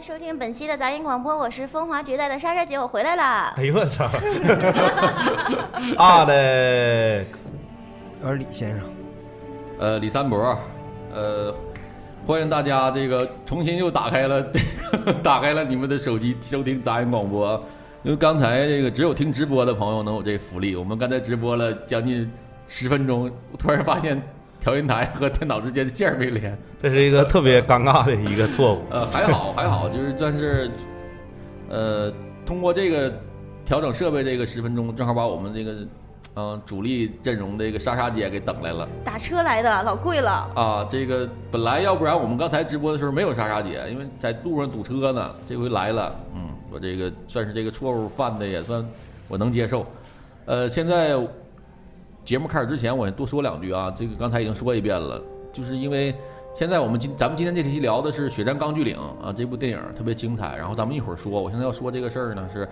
收听本期的杂音广播，我是风华绝代的莎莎姐，我回来了。哎呦我操！Alex，我是李先生，呃，李三博，呃，欢迎大家这个重新又打开了 打开了你们的手机收听杂音广播，因为刚才这个只有听直播的朋友能有这福利，我们刚才直播了将近十分钟，突然发现调音台和电脑之间的线儿没连，这是一个特别尴尬的一个错误。呃，还好 还好，就是算是，呃，通过这个调整设备这个十分钟，正好把我们这个，嗯、主力阵容的这个莎莎姐给等来了。打车来的，老贵了。啊，这个本来要不然我们刚才直播的时候没有莎莎姐，因为在路上堵车呢，这回来了，嗯，我这个算是这个错误犯的也算我能接受。呃，现在节目开始之前，我多说两句啊，这个刚才已经说一遍了，就是因为现在我们今咱们今天这期聊的是《血战钢锯岭》啊，这部电影特别精彩，然后咱们一会儿说，我现在要说这个事儿呢是，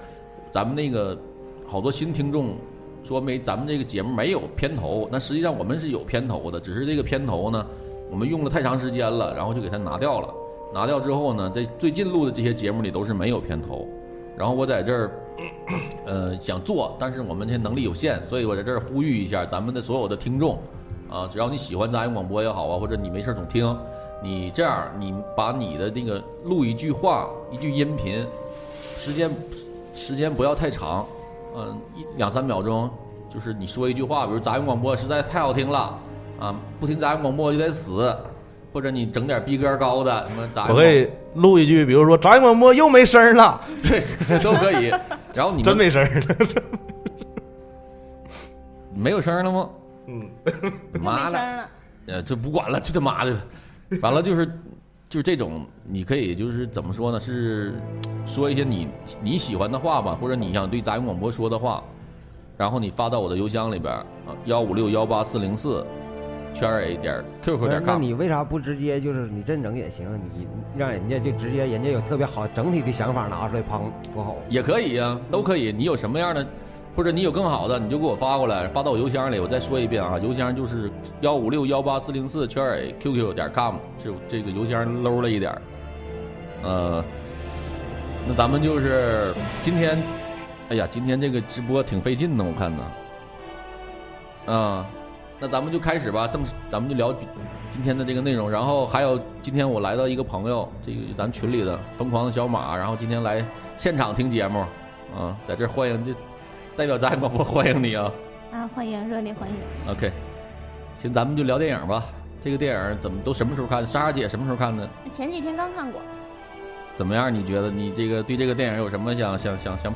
咱们那个好多新听众说没咱们这个节目没有片头，那实际上我们是有片头的，只是这个片头呢，我们用了太长时间了，然后就给它拿掉了。拿掉之后呢，在最近录的这些节目里都是没有片头。然后我在这儿，呃，想做，但是我们这能力有限，所以我在这儿呼吁一下咱们的所有的听众，啊，只要你喜欢杂音广播也好啊，或者你没事总听，你这样，你把你的那个录一句话，一句音频，时间时间不要太长，嗯、一两三秒钟，就是你说一句话，比如杂音广播实在太好听了，啊，不听杂音广播就得死，或者你整点逼格高的，什么杂音广我可以录一句，比如说杂音广播又没声了，对都可以。然后你们真没声儿了。没有声儿了吗？嗯，妈的，没声了。呃，这不管了，这他妈的，完了就是就是这种，你可以就是怎么说呢？是说一些你你喜欢的话吧，或者你想对杂音广播说的话，然后你发到我的邮箱里边幺五六幺八四零四圈 A 点 QQ 点 com。那你为啥不直接就是你这整也行？你让人家就直接人家有特别好整体的想法拿出来砰多好。也可以呀、都可以。你有什么样的，或者你有更好的，你就给我发过来，发到我邮箱里。我再说一遍啊，邮箱就是幺五六幺八四零四圈 A QQ 点 com，这这个邮箱 low 了一点儿。呃，那咱们就是今天，哎呀，今天这个直播挺费劲的，我看呢。啊、那咱们就开始吧，正式咱们就聊今天的这个内容。然后还有今天我来到一个朋友，这个咱群里的疯狂的小马，然后今天来现场听节目，啊，在这欢迎，这代表咱广播欢迎你啊。啊，欢迎，热烈欢迎。OK，行，咱们就聊电影吧。这个电影怎么都什么时候看的？莎莎姐什么时候看的？前几天刚看过，怎么样？你觉得你这个对这个电影有什么想想想想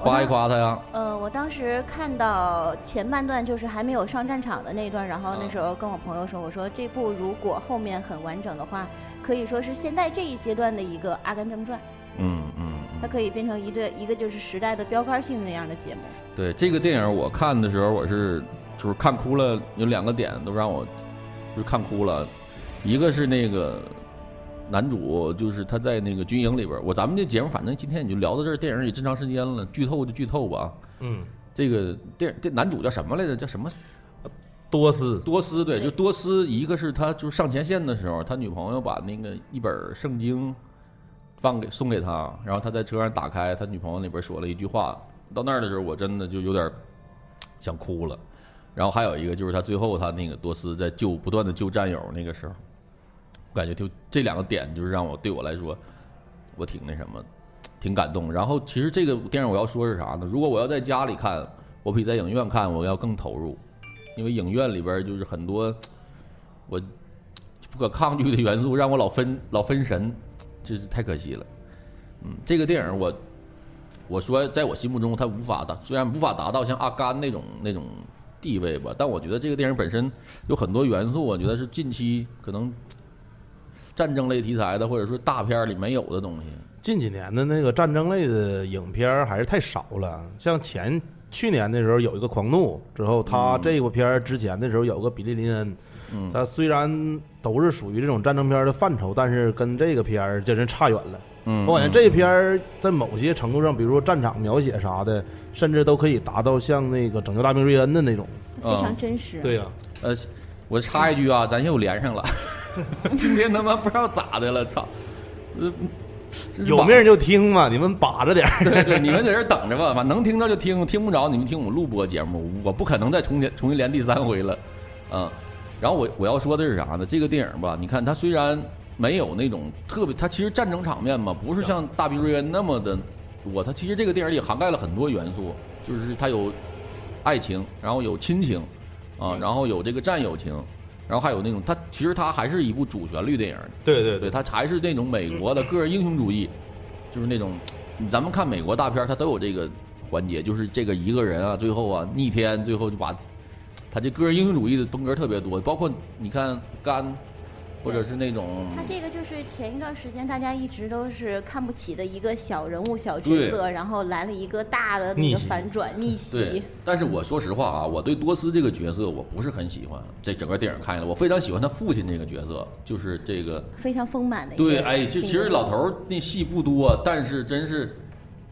夸一夸他呀？呃，我当时看到前半段就是还没有上战场的那一段，然后那时候跟我朋友说，我说这部如果后面很完整的话，可以说是现在这一阶段的一个《阿甘正传》，嗯嗯嗯，它可以变成一对一个就是时代的标杆性那样的节目。对这个电影我看的时候，我是就是看哭了，有两个点都让我就是看哭了，一个是那个男主，就是他在那个军营里边儿，我咱们这节目反正今天也就聊到这儿，电影也真长时间了，剧透就剧透吧。嗯，这个电这男主叫什么来着？叫什么？多斯多斯对，对就多斯，一个是他就是上前线的时候，他女朋友把那个一本圣经放给送给他，然后他在车上打开，他女朋友那边说了一句话，到那儿的时候我真的就有点想哭了。然后还有一个就是他最后他那个多斯在救不断的救战友那个时候，感觉就这两个点就是让我对我来说，我挺那什么，挺感动。然后其实这个电影我要说是啥呢？如果我要在家里看，我比在影院看我要更投入，因为影院里边就是很多我不可抗拒的元素，让我老分老分神，这是太可惜了。嗯，这个电影我我说在我心目中它无法达，虽然无法达到像阿甘那种那种地位吧，但我觉得这个电影本身有很多元素，我觉得是近期可能战争类题材的或者说大片儿里没有的东西。近几年的那个战争类的影片儿还是太少了，像前去年的时候有一个《狂怒》，之后他嗯这部片儿之前的时候有个《比利林恩》，嗯，他虽然都是属于这种战争片儿的范畴，但是跟这个片儿真是差远了。嗯，我感觉这片儿在某些程度上，比如说战场描写啥的，甚至都可以达到像那个《拯救大兵瑞恩》的那种。非常真实。对呀、呃，我插一句啊，咱又连上了，今天他妈不知道咋的了，操！呃，有命就听嘛，你们把着点儿。对对，你们在这儿等着吧，反正能听到就听，听不着你们听我们录播节目，我不可能再重连重新连第三回了，嗯。然后我我要说的是啥呢？这个电影吧，你看它虽然没有那种特别，它其实战争场面嘛，不是像《大兵瑞恩》那么的多，它其实这个电影里涵盖了很多元素，就是它有爱情，然后有亲情，啊，然后有这个战友情，然后还有那种它其实它还是一部主旋律电影，对，对对。对，它还是那种美国的个人英雄主义，就是那种咱们看美国大片儿，它都有这个环节，就是这个一个人啊，最后啊逆天，最后就把他这个人英雄主义的风格特别多，包括你看干，或者是那种他这个就是前一段时间大家一直都是看不起的一个小人物、小角色，然后来了一个大的那个反转逆对袭。，但是我说实话啊，我对多斯这个角色我不是很喜欢。这整个电影看下来，我非常喜欢他父亲这个角色，就是这个非常丰满的一个对，哎，就其实老头儿那戏不多，但是真是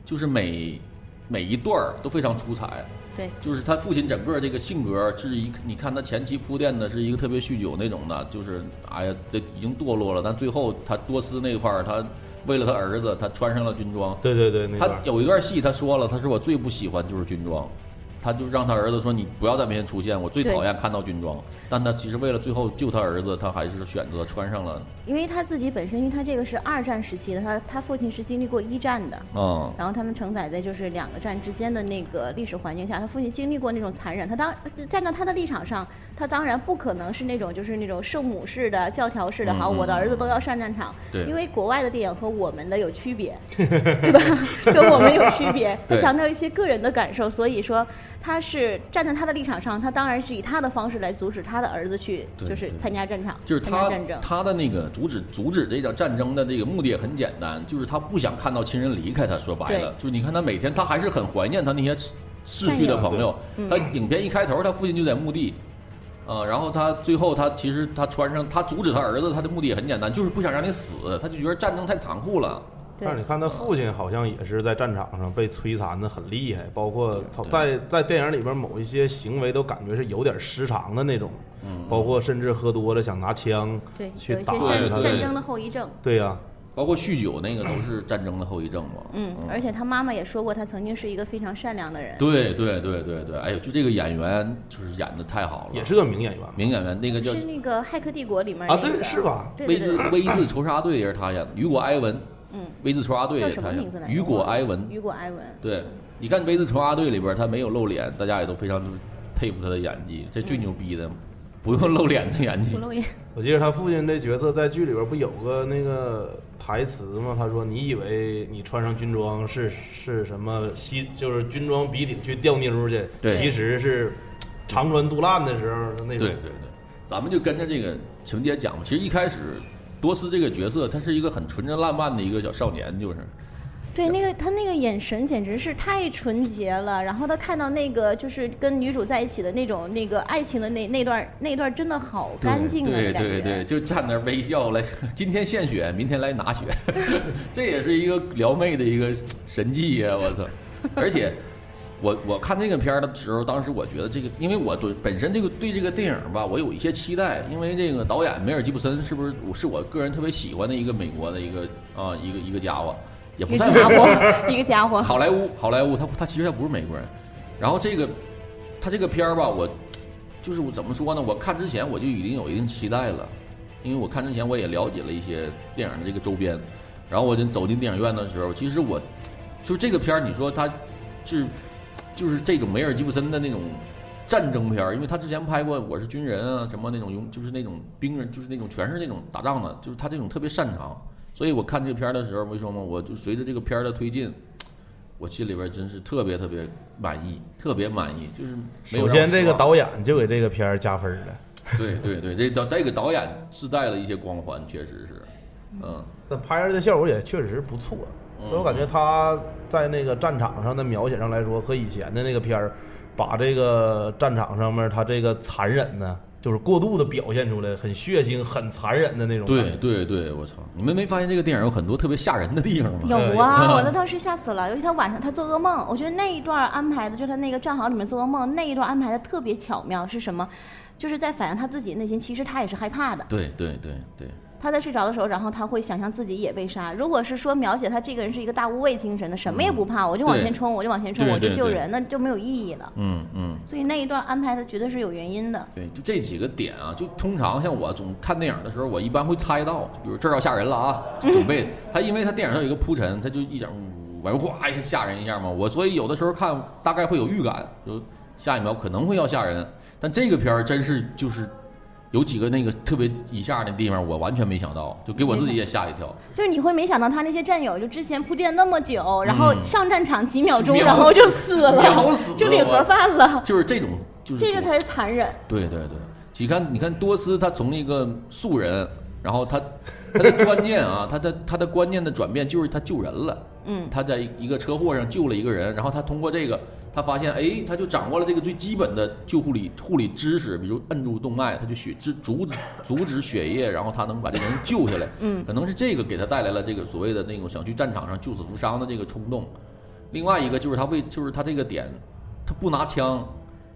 就是每每一段儿都非常出彩。对。就是他父亲整个这个性格是一，你看他前期铺垫的是一个特别酗酒那种的，就是哎呀，这已经堕落了，但最后他多斯那块儿，他为了他儿子，他穿上了军装。对对对，他有一段戏，他说了，他说我最不喜欢就是军装，他就让他儿子说你不要在面前出现，我最讨厌看到军装。但他其实为了最后救他儿子，他还是选择穿上了。因为他自己本身，因为他这个是二战时期的，他他父亲是经历过一战的，嗯，然后他们承载在就是两个战之间的那个历史环境下，他父亲经历过那种残忍，他当站到他的立场上，他当然不可能是那种就是那种圣母式的教条式的，好，我的儿子都要上战场，对因为国外的电影和我们的有区别，对吧？跟我们有区别，他强调一些个人的感受，所以说他是站在他的立场上，他当然是以他的方式来阻止他的儿子去就是参加战场，就是他战争。他的那个阻止阻止这场战争的这个目的也很简单，就是他不想看到亲人离开他。说白了，就是你看他每天他还是很怀念他那些逝去的朋友。嗯他影片一开头，他父亲就在墓地。啊、然后他最后他其实他穿上他阻止他儿子，他的目的也很简单，就是不想让你死，他就觉得战争太残酷了。对但是你看他父亲好像也是在战场上被摧残的很厉害，包括他在在电影里边某一些行为都感觉是有点失常的那种，嗯，包括甚至喝多了想拿枪对，去有些打战战争的后遗症。对呀、包括酗酒那个都是战争的后遗症嘛。嗯，而且他妈妈也说过，他曾经是一个非常善良的人。对对对对对，哎呦，就这个演员就是演的太好了，也是个名演员名演员，那个叫是那个《骇客帝国》里面啊，那个对，是？吧？威字对对对，V 字仇杀队也是他演的，雨果埃文，嗯，威字仇杀队也叫什么名字来着？雨果埃文。雨果埃文。对，你看威字仇杀队里边他没有露脸，大家也都非常佩服他的演技，这最牛逼的，不用露脸的演技不。露脸。我记得他父亲这角色在剧里边不有个那个台词吗？他说：“你以为你穿上军装是是什么西，就是军装笔挺去钓妞去，对其实是长穿肚烂的时候那种。对对对，咱们就跟着这个情节讲吧。其实一开始多斯这个角色，他是一个很纯真烂漫的一个小少年，就是对，那个他那个眼神简直是太纯洁了。然后他看到那个就是跟女主在一起的那种那个爱情的那那段那段真的好干净啊，对。对对，就站那儿微笑来，今天献血，明天来拿血，这也是一个撩妹的一个神技呀！我操！而且我我看这个片儿的时候，当时我觉得这个，因为我对本身这个对这个电影吧，我有一些期待，因为这个导演梅尔吉布森是不是是我个人特别喜欢的一个美国的一个啊一个一个家伙，也不算家伙，一个家伙。好莱坞，好莱坞，他他其实他不是美国人。然后这个他这个片儿吧，我就是我怎么说呢？我看之前我就已经有一定期待了，因为我看之前我也了解了一些电影的这个周边。然后我就走进电影院的时候，其实我就是这个片儿，你说他是就是这种梅尔吉布森的那种战争片儿，因为他之前拍过《我是军人》啊，什么那种勇，就是那种兵人，就是那种全是那种打仗的，就是他这种特别擅长。所以我看这个片儿的时候，我跟你说嘛我就随着这个片儿的推进，我心里边真是特别特别满意，特别满意。就是首先，这个导演就给这个片儿加分了。对对对，这导这个导演自带了一些光环，确实是，嗯，那拍出来的效果也确实不错，嗯所以我感觉他在那个战场上的描写上来说，和以前的那个片儿，把这个战场上面他这个残忍呢，就是过度的表现出来，很血腥、很残忍的那种对。对对，我操！你们没发现这个电影有很多特别吓人的地方吗？有啊，我那 当时吓死了，尤其他晚上他做噩梦，我觉得那一段安排的，就他那个战壕里面做噩梦那一段安排的特别巧妙，是什么？就是在反映他自己内心，其实他也是害怕的，对对对对，他在睡着的时候，然后他会想象自己也被杀。如果是说描写他这个人是一个大无畏精神的，什么也不怕，我就往前冲，我就往前冲，我就救人，那就没有意义了。嗯嗯。所以那一段安排的绝对是有原因的。对，就这几个点啊，就通常像我总看电影的时候，我一般会猜到，比如这要吓人了啊，准备他，因为他电影上有一个铺陈，他就一整呜完哗一下吓人一下嘛。我所以有的时候看大概会有预感，就下一秒可能会要吓人，但这个片儿真是就是有几个那个特别以下的地方，我完全没想到，就给我自己也吓一跳。就是你会没想到他那些战友就之前铺垫那么久，然后嗯上战场几秒钟，秒然后就死了，秒死了就领盒饭了，就是这种，就是这个才是残忍。对对对，你看，你看多斯他从一个素人，然后他他的观念啊，他的他的观念的转变就是他救人了。嗯，他在一个车祸上救了一个人，然后他通过这个，他发现，哎，他就掌握了这个最基本的救护理护理知识，比如摁住动脉，他就血止阻止阻止血液，然后他能把这个人救下来。嗯可能是这个给他带来了这个所谓的那种想去战场上救死扶伤的这个冲动。另外一个就是他为就是他这个点，他不拿枪，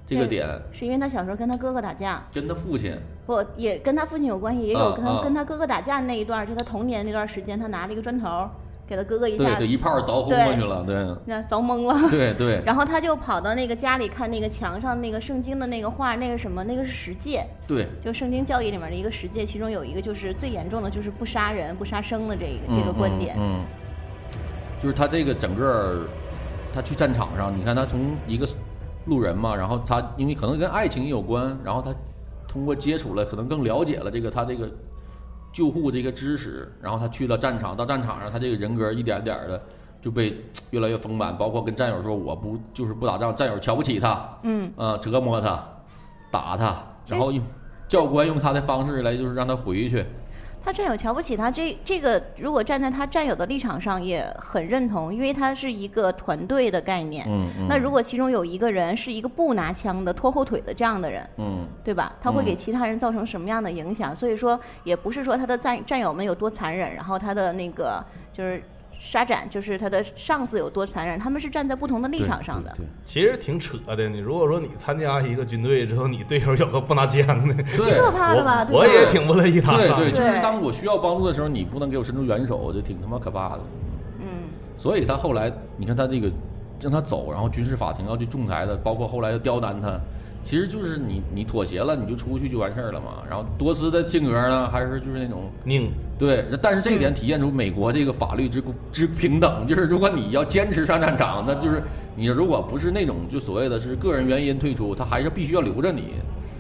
这个点是因为他小时候跟他哥哥打架，跟他父亲。不也跟他父亲有关系，也有跟他、啊啊跟他哥哥打架那一段，就他童年那段时间，他拿了一个砖头给他哥哥一下，对对，一炮凿昏过去了，对。那凿懵了。对对。然后他就跑到那个家里看那个墙上那个圣经的那个画，那个什么，那个是十诫，对，就圣经教义里面的一个十诫，其中有一个就是最严重的就是不杀人、不杀生的这个、这个观点。嗯，嗯。就是他这个整个儿，他去战场上，你看他从一个路人嘛，然后他因为可能跟爱情也有关，然后他通过接触了，可能更了解了这个他这个救护这个知识，然后他去了战场，到战场上他这个人格一点点的就被越来越丰满，包括跟战友说我不就是不打仗，战友瞧不起他，嗯，啊，折磨他，打他，然后用教官用他的方式来就是让他回去，他战友瞧不起他，这这个如果站在他战友的立场上也很认同，因为他是一个团队的概念。嗯嗯，那如果其中有一个人是一个不拿枪的、拖后腿的这样的人，嗯。对吧？他会给嗯其他人造成什么样的影响？所以说，也不是说他的战战友们有多残忍，然后他的那个就是沙展，就是他的上司有多残忍，他们是站在不同的立场上的。对其实挺扯的。你如果说你参加一个军队之后，你队友有个不拿枪的，挺可怕的吧？我我也挺不乐意他的。对对，就是当我需要帮助的时候，你不能给我伸出援手，就挺他妈可怕的。嗯，所以他后来，你看他这个让他走，然后军事法庭要去仲裁的，包括后来要刁难他，其实就是你你妥协了，你就出去就完事儿了嘛。然后多斯的性格呢，还是就是那种拧，对，但是这一点体现出美国这个法律之之平等，就是如果你要坚持上战场，那就是你如果不是那种就所谓的是个人原因退出，他还是必须要留着你。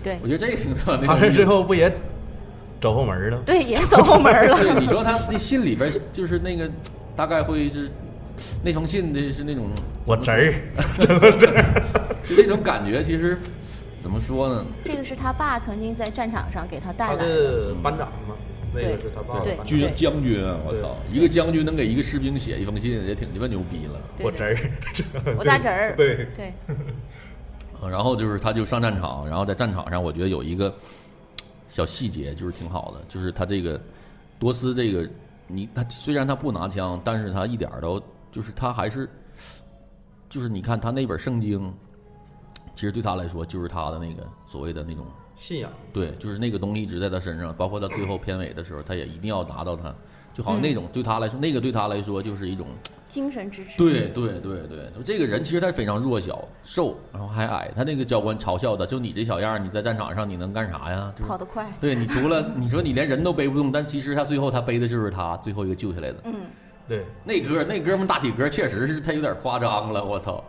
对我觉得这个挺那他这种最后不也走后门了？对，也走后门了。对，你说他那信里边就是那个大概会是那封信的是那种我侄儿，就这种感觉，其实怎么说呢？这个是他爸曾经在战场上给他带来的。班长嘛，那个是他爸的对。军将军啊，我操，一个将军能给一个士兵写一封信，也挺鸡巴牛逼了。我侄儿，我大侄儿。对对，呃然后就是他就上战场，然后在战场上，我觉得有一个小细节就是挺好的，就是他这个多斯这个你他虽然他不拿枪，但是他一点儿都就是他还是就是你看他那本圣经，其实对他来说就是他的那个所谓的那种信仰，对，就是那个东西一直在他身上，包括他最后片尾的时候，他也一定要拿到它，就好像那种对他来说，那个对他来说就是一种，精神支持。对对对对，就这个人其实他非常弱小、瘦，然后还矮，他那个教官嘲笑的，就你这小样儿，你在战场上你能干啥呀？跑得快。对你除了你说你连人都背不动，但其实他最后他背的就是他最后一个救下来的嗯，对，那哥那哥们大体格确实是他有点夸张了，我操！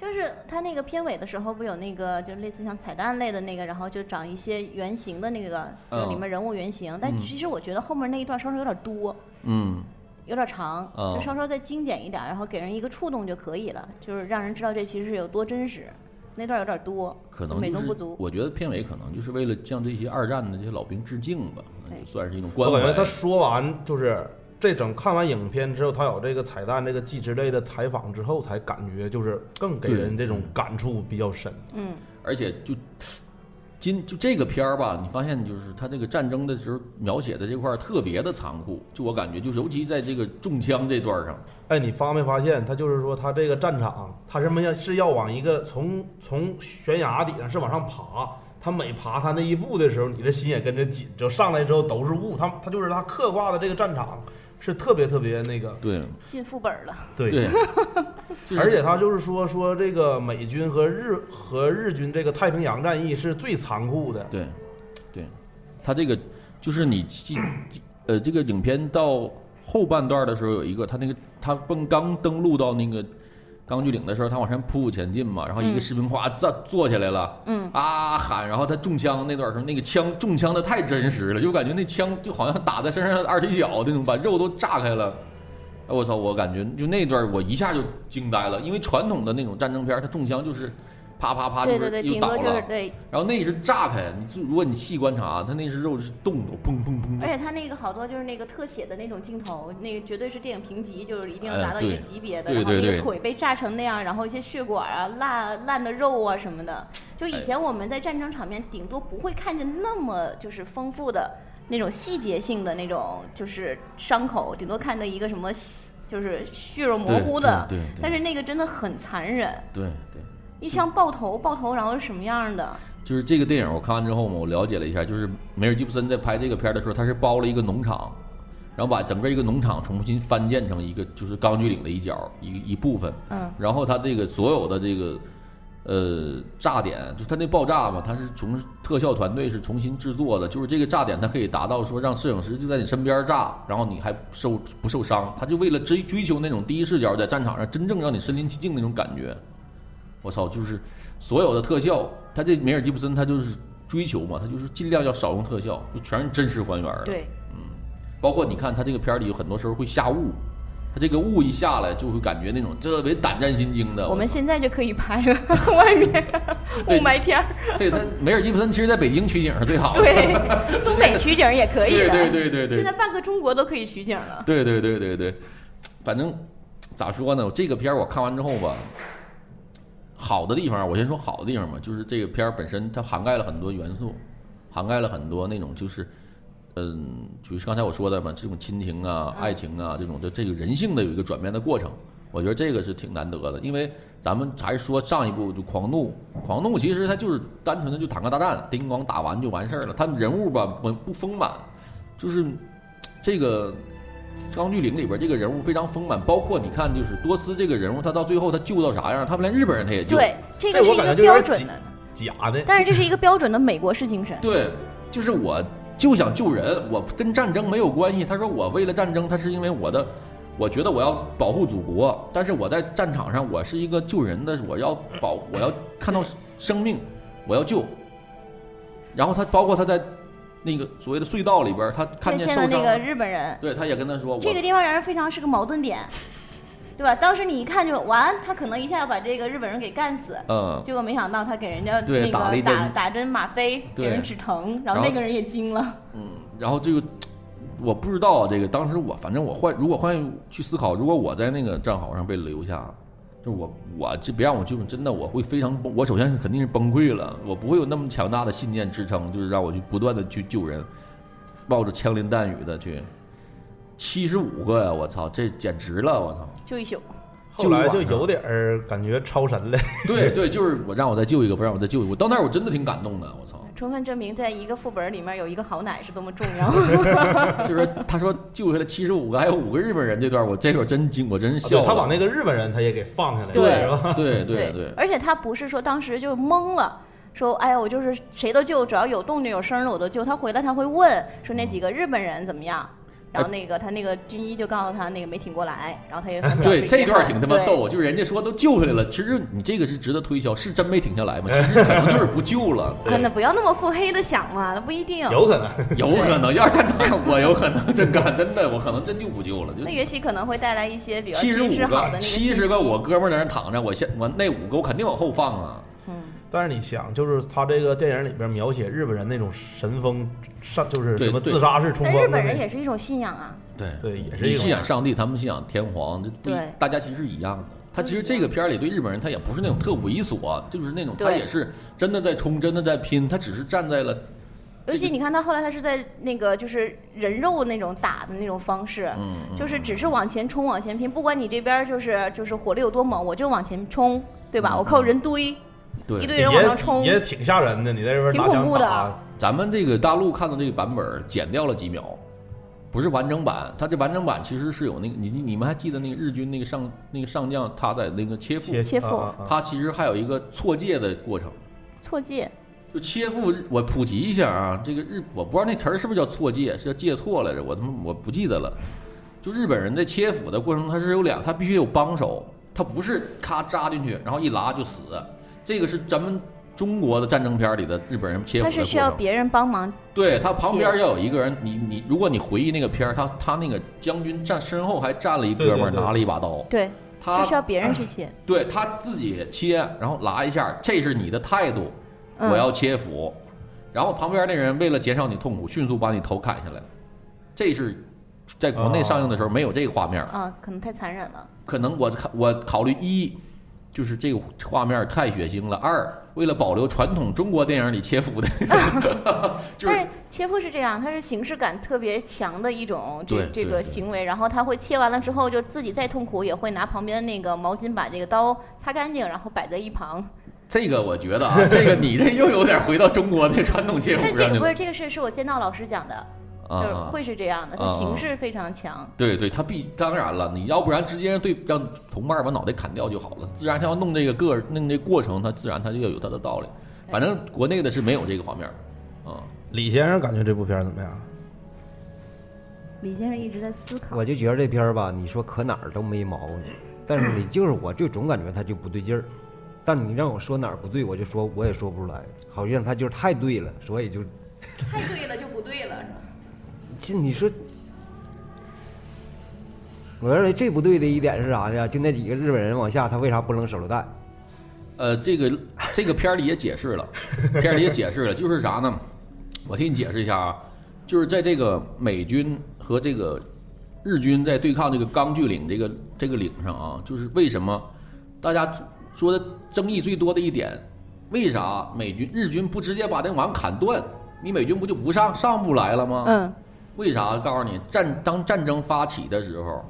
就是他那个片尾的时候，不有那个就类似像彩蛋类的那个，然后就长一些原型的那个，就是里面人物原型。但嗯其实我觉得后面那一段稍稍有点多，嗯，有点长，哦就稍稍再精简一点，然后给人一个触动就可以了，就是让人知道这其实是有多真实。那段有点多，可能美中不足。我觉得片尾可能就是为了向这些二战的这些老兵致敬吧，可能就算是一种关怀。我感觉他说完就是这整看完影片之后，他有这个彩蛋、这个纪实类的采访之后，才感觉就是更给人这种感触比较深。嗯，而且就 今就这个片儿吧，你发现就是他这个战争的时候描写的这块儿特别的残酷，就我感觉就是尤其在这个中枪这段儿上，哎，你发没发现，他就是说他这个战场，他什么呀？是要往一个从从悬崖底上是往上爬，他每爬他那一步的时候，你这心也跟着紧，就上来之后都是雾，他他就是他刻画的这个战场是特别特别那个，对。进副本了。对。对，就是而且他就是说说这个美军和日和日军这个太平洋战役是最残酷的，对，对，他这个就是你进，呃，这个影片到后半段的时候有一个，他那个他刚刚登陆到那个钢锯岭的时候，他往山匍匐前进嘛，然后一个嗯士兵哗站坐起来了，嗯，啊喊，然后他中枪那段时候，那个枪中枪的太真实了，就感觉那枪就好像打在身上二踢脚那种，把肉都炸开了。哎，我操！我感觉就那段我一下就惊呆了，因为传统的那种战争片儿，它中枪就是啪啪啪，就是对对对，又倒顶多就是了。对，然后那是炸开，你自如果你细观察，它那是肉是动的，砰砰砰。而且它那个好多就是那个特写的那种镜头，那个绝对是电影评级，就是一定能哎达到一个级别的。对然后那对对个腿被炸成那样，然后一些血管啊、烂烂的肉啊什么的，就以哎前我们在战争场面顶多不会看见那么就是丰富的那种细节性的那种就是伤口，顶多看到一个什么就是血肉模糊的。但是那个真的很残忍，对对，一枪爆头，爆头然后是什么样的？就是这个电影我看完之后嘛，我了解了一下，就是梅尔吉布森在拍这个片儿的时候，他是包了一个农场，然后把整个一个农场重新翻建成一个就是钢锯岭的一角一一部分，嗯，然后他这个所有的这个呃炸点，就是他那爆炸嘛，他是从特效团队是重新制作的，就是这个炸点它可以达到说让摄影师就在你身边炸，然后你还受不受伤，他就为了追追求那种第一视角在战场上真正让你身临其境那种感觉。我操，就是所有的特效，他这梅尔吉普森他就是追求嘛，他就是尽量要少用特效，就全是真实还原的。对，嗯包括你看他这个片儿里有很多时候会下雾，他这个雾一下来就会感觉那种特别胆战心惊的。我们现在就可以拍了，外面 雾霾天儿。对他 梅尔吉普森其实在北京取景是最好的。对，东北取景也可以对的。对对对对现在半个中国都可以取景了。对对对对对，反正咋说呢？这个片儿我看完之后吧，好的地方，我先说好的地方嘛，就是这个片儿本身它涵盖了很多元素，涵盖了很多那种就是，嗯，就是刚才我说的嘛，这种亲情啊、爱情啊，这种的这个人性的有一个转变的过程，我觉得这个是挺难得的，因为咱们还是说上一部就《狂怒》，《狂怒》其实它就是单纯的就坦克大战，叮咣打完就完事儿了，他人物吧不不丰满，就是这个。钢锯岭里边这个人物非常丰满，包括你看，就是多斯这个人物，他到最后他救到啥样？他们连日本人他也救。对，这这我感个是一个觉就有点假标准的，假的。但是这是一个标准的美国式精神。对，就是我就想救人，我跟战争没有关系。他说我为了战争，他是因为我的，我觉得我要保护祖国，但是我在战场上我是一个救人的，我要保，我要看到生命，我要救。然后他包括他在那个所谓的隧道里边，他看见的那个日本人，对他也跟他说，这个地方让人非常是个矛盾点，对吧？当时你一看就完，他可能一下要把这个日本人给干死。嗯，结果没想到他给人家那个打打打针吗啡，给人止疼，然后那个人也惊了。嗯，然后这个我不知道啊，这个当时我反正我换，如果换去思考，如果我在那个战壕上被留下，就我我这别让我救，真的我会非常崩，我首先是肯定是崩溃了，我不会有那么强大的信念支撑，就是让我去不断的去救人，冒着枪林弹雨的去，七十五个呀，我操，这简直了，我操！就一宿，后来就有点儿感觉超神了，对对，就是我让我再救一个，不让我再救一个，我到那儿我真的挺感动的，我操！充分证明在一个副本里面有一个好奶是多么重要。就是说他说救下来七十五个，还有五个日本人，这段我这会儿真惊，我真是笑他把那个日本人他也给放下来了，对？对对对，而且他不是说当时就懵了。说，哎呀，我就是谁都救，只要有动静有声儿的我都救。他回来他会问，说那几个日本人怎么样？然后那个他那个军医就告诉他那个没挺过来，然后他也很对这段挺他妈逗，就是人家说都救下来了，其实你这个是值得推销，是真没挺下来吗？其实可能就是不救了，啊，那不要那么腹黑的想嘛，那不一定。有可能。有可能要是真干我有可能真干，真的我可能真就不救了，那也许可能会带来一些比较七十五个支持好的那个七十个我哥们儿在那躺着，我先我那五个我肯定往后放啊，嗯，但是你想，就是他这个电影里边描写日本人那种神风上，就是什么自杀式冲但日本人也是一种信仰啊。对对，也是一种信仰上帝，他们信仰天皇，这不一对。大家其实是一样的。他其实这个片儿里对日本人，他也不是那种特猥琐，就是那种他也是真的在冲，真的在拼，他只是站在了尤其你看他后来他是在那个就是人肉那种打的那种方式，就是只是往前冲往前拼，不管你这边就是就是火力有多猛，我就往前冲，对吧？嗯我靠人堆，对一堆人往上冲，也也挺吓人的。你在这边拿枪挺恐怖的打，咱们这个大陆看到这个版本剪掉了几秒，不是完整版，它这完整版其实是有那个你你你们还记得那个日军那个上那个上将他在那个切腹，切切腹他其实还有一个错界的过程。错界，就切腹，我普及一下啊，这个日我不知道那词儿是不是叫错界，是叫界错来着，我他妈我不记得了。就日本人在切腹的过程中，他是有两，他必须有帮手，他不是咔扎进去，然后一拉就死。这个是咱们中国的战争片里的日本人切腹他。是需要别人帮忙，对他旁边要有一个人，你你，如果你回忆那个片儿，他他那个将军站身后还站了一哥们儿，拿了一把刀，对，他是需要别人去切，对他自己切，然后拉一下，这是你的态度，嗯。我要切腹，然后旁边那人为了减少你痛苦，迅速把你头砍下来，这是在国内上映的时候没有这个画面，啊，可能太残忍了。可能我考我考虑一。就是这个画面太血腥了。二，为了保留传统中国电影里切腹的，就是但是切腹是这样，它是形式感特别强的一种这这个行为，然后他会切完了之后就自己再痛苦，也会拿旁边那个毛巾把这个刀擦干净，然后摆在一旁。这个我觉得啊，这个你这又有点回到中国的传统切腹但这个不是这个事是我剑道老师讲的，就是啊。会是这样的，它啊形式非常强。对对，他必当然了，你要不然直接对让同伴把脑袋砍掉就好了。自然他要弄这个个弄这过程，他自然他就要有他的道理。反正国内的是没有这个画面儿，啊、李先生感觉这部片怎么样？李先生一直在思考我，就觉得这片儿吧，你说可哪儿都没毛病，但是你 就是我就总感觉他就不对劲儿。但你让我说哪儿不对，我就说我也说不出来，好像他就是太对了，所以就太对了就不对了，是吧？这你说，我认为最不对的一点是啥呢？就那几个日本人往下，他为啥不扔手榴弹？呃，这个这个片儿里也解释了，片儿里也解释了，就是啥呢？我替你解释一下啊，就是在这个美军和这个日军在对抗这个钢锯岭这个这个岭上啊，就是为什么大家说的争议最多的一点，为啥美军日军不直接把这网砍断？你美军不就不上上不来了吗？嗯，为啥？告诉你，战当战争发起的时候，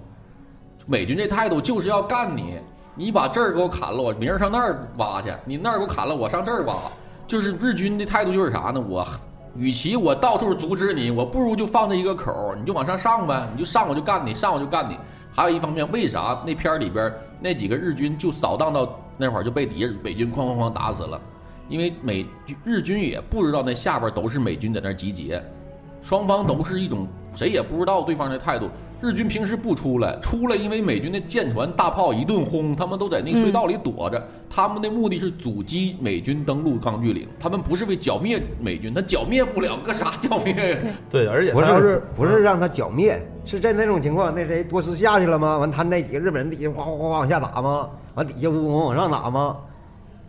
美军这态度就是要干你。你把这儿给我砍了，我明儿上那儿挖去；你那儿给我砍了，我上这儿挖。就是日军的态度就是啥呢？我与其我到处阻止你，我不如就放这一个口，你就往上上呗，你就上我就干你，上我就干你。还有一方面，为啥那片儿里边儿那几个日军就扫荡到那会儿就被底下美军哐哐哐打死了？因为美日军也不知道那下边都是美军在那集结，双方都是一种谁也不知道对方的态度。日军平时不出来，出来因为美军的舰船、大炮一顿轰，他们都在那隧道里躲着。他们的目的是阻击美军登陆钢锯岭，他们不是为剿灭美军，他剿灭不了，搁啥剿灭呀？对，而且不是不是让他剿灭，是在那种情况，那谁多斯下去了吗？完，他那几个日本人底下哗哗哗往下打吗？完底下嗡嗡往上打吗？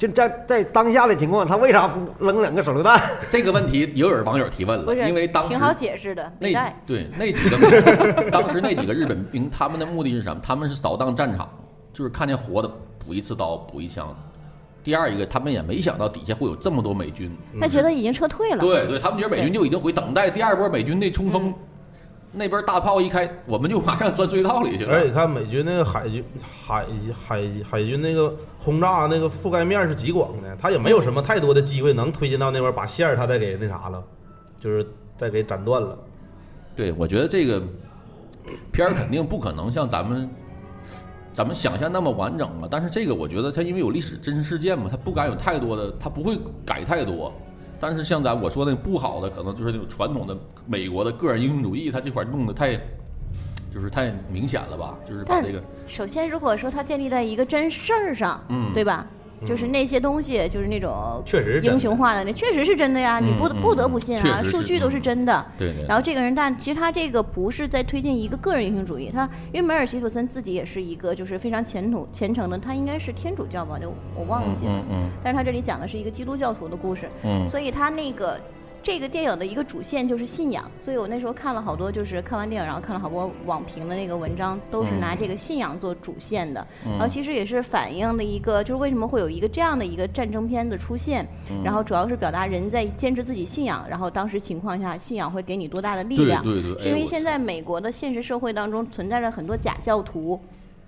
就在在当下的情况，他为啥不扔两个手榴弹？这个问题也有网友提问了，因为当时挺好解释的，那。对那几个，当时那几个日本兵，他们的目的是什么？他们是扫荡战场，就是看见活的补一次刀，补一枪。第二一个，他们也没想到底下会有这么多美军，他觉得已经撤退了，对对，他们觉得美军就已经回等待第二波美军的冲锋嗯，那边大炮一开，我们就马上钻隧道里去了。而且看美军那个海军海海海军那个轰炸那个覆盖面是极广的，他也没有什么太多的机会能推进到那边把线儿他再给那啥了，就是再给斩断了。对，我觉得这个片儿肯定不可能像咱们咱们想象那么完整了。但是这个我觉得它因为有历史真实事件嘛，它不敢有太多的，它不会改太多。但是像咱我说那不好的，可能就是那种传统的美国的个人英雄主义，他这块儿弄得太就是太明显了吧？就是把这个首先，如果说它建立在一个真事儿上，嗯对吧？就是那些东西，就是那种确实英雄化的，那确实是真的呀，你不不得不信啊，数据都是真的。对对然后这个人，但其实他这个不是在推进一个个人英雄主义，他因为梅尔吉普森自己也是一个就是非常虔土虔诚的，他应该是天主教吧，就我忘记了。嗯嗯但是他这里讲的是一个基督教徒的故事，嗯所以他那个这个电影的一个主线就是信仰，所以我那时候看了好多，就是看完电影，然后看了好多网评的那个文章，都是嗯拿这个信仰做主线的。然后其实也是反映的一个，就是为什么会有一个这样的一个战争片的出现，嗯然后主要是表达人在坚持自己信仰，然后当时情况下信仰会给你多大的力量。对对，是因为现在美国的现实社会当中存在着很多假教徒，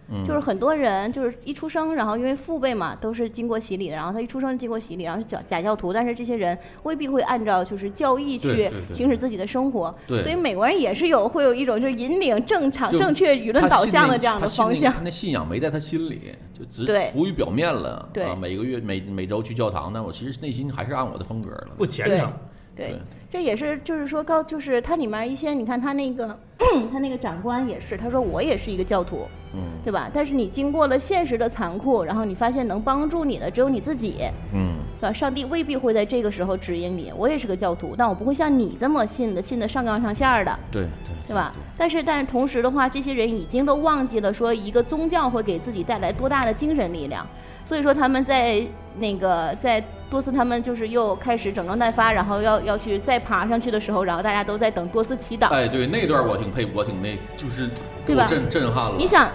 嗯就是很多人就是一出生，然后因为父辈嘛都是经过洗礼的，然后他一出生经过洗礼，然后是假假教徒，但是这些人未必会按照就是教义去行使自己的生活，对所以美国人也是有会有一种就是引领正常正确舆论导向的这样的方向。那信仰没在他心里，就只浮于表面了。对啊，每个月每每周去教堂，但我其实内心还是按我的风格了。不虔诚。对对，这也是就是说告，就是它里面一些，你看他那个 他那个长官也是，他说我也是一个教徒，嗯对吧？但是你经过了现实的残酷，然后你发现能帮助你的只有你自己，嗯，对吧？上帝未必会在这个时候指引你。我也是个教徒，但我不会像你这么信的，信的上纲上线儿的，对对对吧？但是但是同时的话，这些人已经都忘记了说一个宗教会给自己带来多大的精神力量，所以说他们在那个在多斯他们就是又开始整装待发，然后要要去再爬上去的时候，然后大家都在等多斯祈祷。哎，对那段我挺佩服，我挺那，就是给对吧我震震撼了。你想，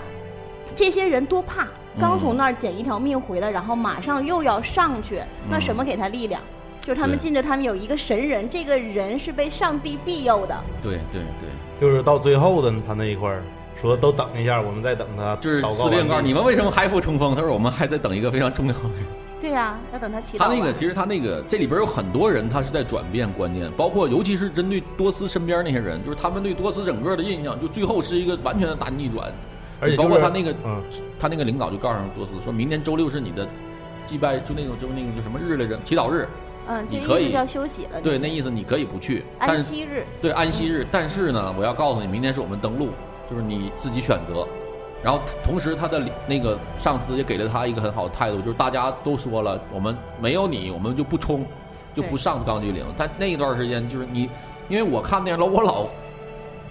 这些人多怕，刚嗯从那儿捡一条命回来，然后马上又要上去，那什么给他力量？就是他们嗯对记着他们有一个神人，这个人是被上帝庇佑的。对对对，就是到最后的他那一块儿说都等一下，我们再等他就是司令告诉你们为什么还不冲锋？他说我们还在等一个非常重要的人。对呀、要等他祈祷。他那个其实他那个这里边有很多人，他是在转变观念，包括尤其是针对多斯身边那些人，就是他们对多斯整个的印象，就最后是一个完全的大逆转。而且包括他那个嗯，他那个领导就告诉多斯说，明天周六是你的祭拜，就那种就那个叫什么日来着？祈祷日。嗯，这你可以意思叫休息了。对，那意思你可以不去，但是安息日。对安息日，但是呢，我要告诉你，明天是我们登陆，就是你自己选择。然后同时，他的那个上司也给了他一个很好的态度，就是大家都说了，我们没有你，我们就不冲，就不上钢锯岭。但那一段时间，就是你，因为我看那样了，我老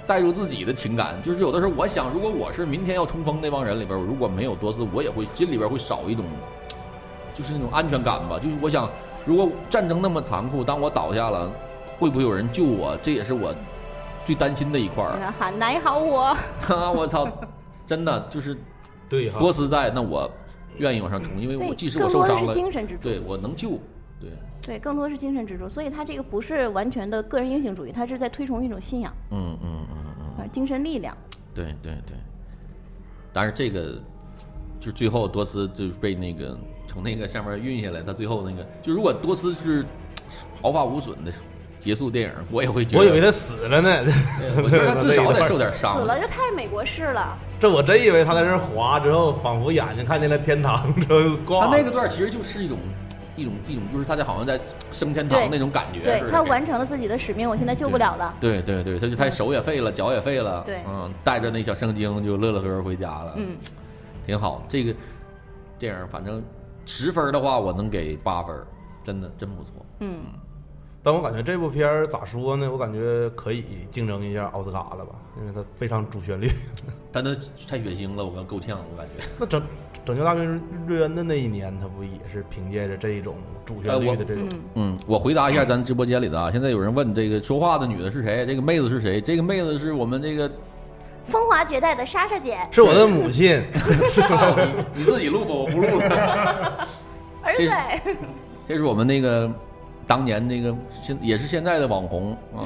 带入自己的情感，就是有的时候我想，如果我是明天要冲锋那帮人里边，如果没有多斯，我也会心里边会少一种，就是那种安全感吧。就是我想，如果战争那么残酷，当我倒下了，会不会有人救我？这也是我最担心的一块儿。喊奶好我，哈，我操，真的就是对哈，多斯在，那我愿意往上冲，因为我即使我更多的是受伤了，精神支柱。对我能救，对，对，更多的是精神支柱。所以他这个不是完全的个人英雄主义，他是在推崇一种信仰嗯嗯嗯嗯，啊，精神力量。对对对。但是这个就最后多斯就是被那个从那个上面运下来，他最后那个就如果多斯是毫发无损的结束电影，我也会觉得，我以为他死了呢，我觉得他至少得受点伤死。了就太美国式了。这我真以为他在那儿滑之后，仿佛眼睛看见了天堂之后挂了。他那个段其实就是一种一种一种，就是他在好像在升天堂那种感觉对他完成了自己的使命，我现在救不了了。对对对，他就他手也废了，脚也废了，对嗯，带着那小圣经就乐乐呵呵回家了，嗯，挺好。这个电影反正十分的话，我能给八分，真的真不错。嗯，但我感觉这部片儿咋说呢？我感觉可以竞争一下奥斯卡了吧，因为它非常主旋律。但它太血腥了，我感够呛，我感觉。那拯拯救大兵瑞恩的那一年，他不也是凭借着这一种主旋律的这种？嗯，嗯，我回答一下咱直播间里的啊，现在有人问这个说话的女的是谁？这个妹子是谁？这个妹子是我们这个，风华绝代的莎莎姐，是我的母亲，你自己录吧，我不录了。儿子。这是我们那个当年那个现也是现在的网红啊，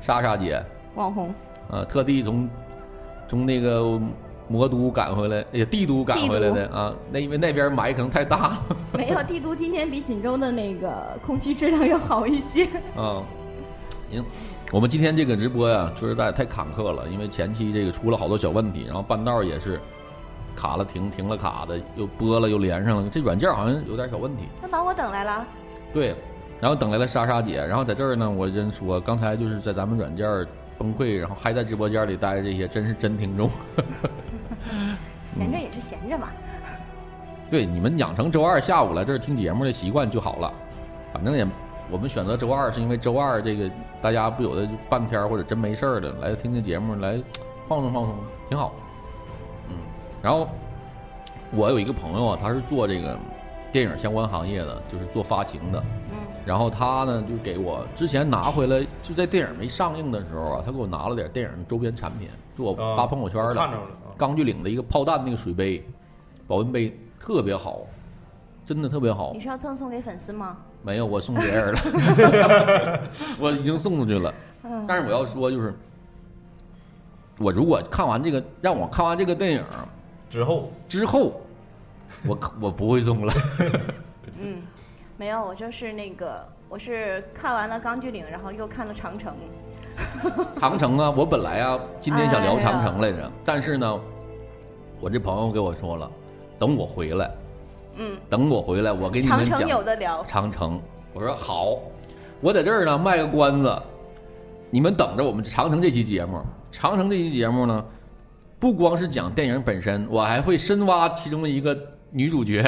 莎莎姐。网红，啊，特地从从那个魔都赶回来，哎呀，帝都赶回来的啊。那因为那边霾可能太大了没有 帝都今天比锦州的那个空气质量要好一些。啊。行，我们今天这个直播呀，说实在太坎坷了，因为前期这个出了好多小问题，然后半道儿也是卡了停，停了卡的，又播了又连上了，这软件好像有点小问题。他把我等来了，对，然后等来了莎莎姐，然后在这儿呢，我真说，刚才就是在咱们软件儿崩溃，然后还在直播间里待着这些，真是真听众。闲着也是闲着嘛。对，你们养成周二下午来这儿听节目的习惯就好了。反正也，我们选择周二是因为周二这个大家不有的半天或者真没事儿的来听听节目，来放松放松，挺好。嗯，然后我有一个朋友啊，他是做这个电影相关行业的，就是做发行的。嗯，然后他呢就给我之前拿回来，就在电影没上映的时候啊，他给我拿了点电影周边产品，就我啊发朋友圈的。看着了啊。钢锯岭的一个炮弹那个水杯，保温杯特别好，真的特别好你。是要赠送给粉丝吗？没有，我送别人了，我已经送出去了。嗯但是我要说，就是我如果看完这个，让我看完这个电影，之后之后，我可我不会中了。嗯，没有，我就是那个，我是看完了《钢锯岭》，然后又看了《长城》。长城啊，我本来啊今天想聊长城来着，但是呢，我这朋友给我说了，等我回来，嗯，等我回来，我给你长城们讲有的聊。长城。我说好，我在这儿呢卖个关子，你们等着我们长城这期节目。长城这期节目呢，不光是讲电影本身，我还会深挖其中的一个女主角。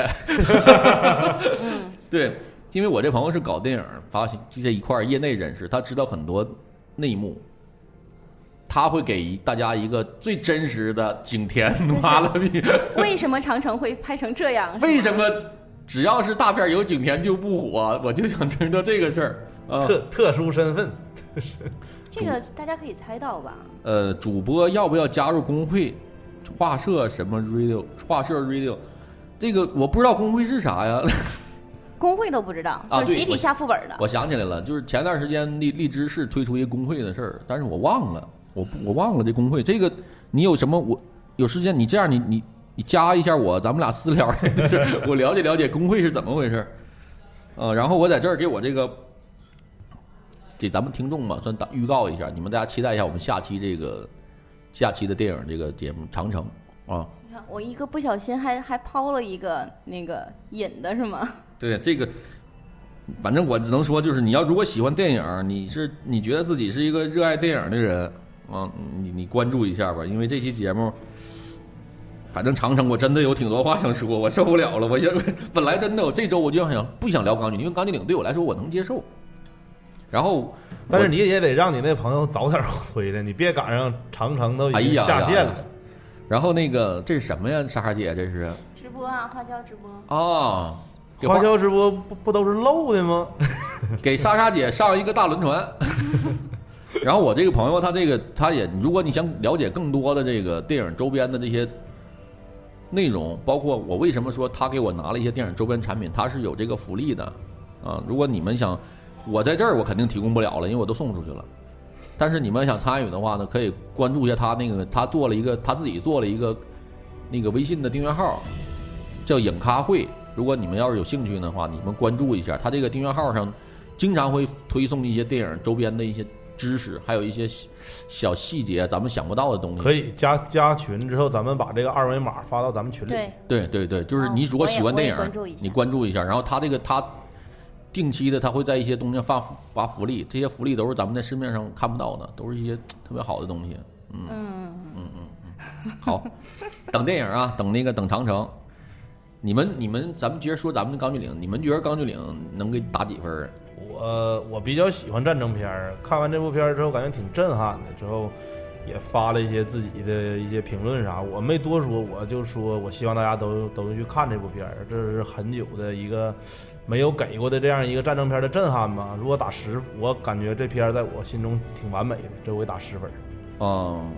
嗯，对，因为我这朋友是搞电影发行就这一块儿业内人士，他知道很多内幕，他会给大家一个最真实的景甜妈了逼。为什么长城会拍成这样？为什么只要是大片有景甜就不火？我就想知道这个事儿啊。特特殊身份，这个大家可以猜到吧？呃，主播要不要加入工会？画社什么 radio？画社 radio？这个我不知道工会是啥呀。工会都不知道，啊集体下副本的。我想起来了，就是前段时间荔荔枝是推出一个工会的事儿，但是我忘了，我我忘了这工会。这个你有什么？我有时间你这样你你你加一下我，咱们俩私聊，就是我了解了解工会是怎么回事儿。啊，然后我在这儿给我这个给咱们听众嘛，算打预告一下，你们大家期待一下我们下期这个下期的电影这个节目《长城》啊。你看，我一个不小心还还抛了一个那个引的是吗？对这个，反正我只能说，就是你要如果喜欢电影，你是你觉得自己是一个热爱电影的人啊，你你关注一下吧，因为这期节目，反正长城我真的有挺多话想说，我受不了了，我也 本来真的我这周我就想不想聊钢锯岭，因为钢锯岭对我来说我能接受，然后但是你也得让你那朋友早点回来，你别赶上长城都已经哎呀呀呀下线了。然后那个这是什么呀，莎莎姐这是直播啊，花椒直播。啊，给花椒直播不不都是漏的吗？给莎莎姐上一个大轮船。然后我这个朋友，他这个他也，如果你想了解更多的这个电影周边的这些内容，包括我为什么说他给我拿了一些电影周边产品，他是有这个福利的啊。如果你们想，我在这儿我肯定提供不了了，因为我都送出去了。但是你们想参与的话呢，可以关注一下他那个，他做了一个他自己做了一个那个微信的订阅号，叫影咖会。如果你们要是有兴趣的话，你们关注一下他这个订阅号上，经常会推送一些电影周边的一些知识，还有一些小小细节咱们想不到的东西。可以加加群之后，咱们把这个二维码发到咱们群里。对，对对对，就是哦你如果喜欢电影你关注一下。然后他这个他定期的他会在一些东西上发发福利，这些福利都是咱们在市面上看不到的，都是一些特别好的东西。嗯嗯，嗯嗯嗯，好，等电影啊，等那个等长城。你们你们，咱们接着说咱们的钢锯岭，你们觉得钢锯岭能给打几分？我我比较喜欢战争片儿，看完这部片儿之后，感觉挺震撼的。之后也发了一些自己的一些评论啥，我没多说，我就说我希望大家都都去看这部片儿，这是很久的一个没有给过的这样一个战争片的震撼吧。如果打十，我感觉这片儿在我心中挺完美的，这我给打十分啊。嗯，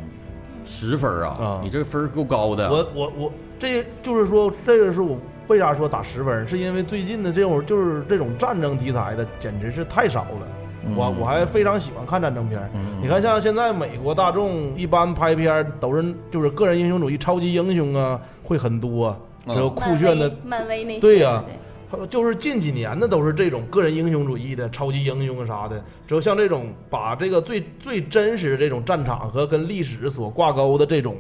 十分啊，啊你这分儿够高的。我我我，这就是说，这个是我为啥说打十分，是因为最近的这种就是这种战争题材的，简直是太少了。我嗯。我还非常喜欢看战争片你看，像现在美国大众一般拍片儿都是就是个人英雄主义、超级英雄啊，会很多，嗯。只有酷炫的。漫威那些对呀对。就是近几年的都是这种个人英雄主义的超级英雄啊啥的，只有像这种把这个最最真实的这种战场和跟历史所挂钩的这种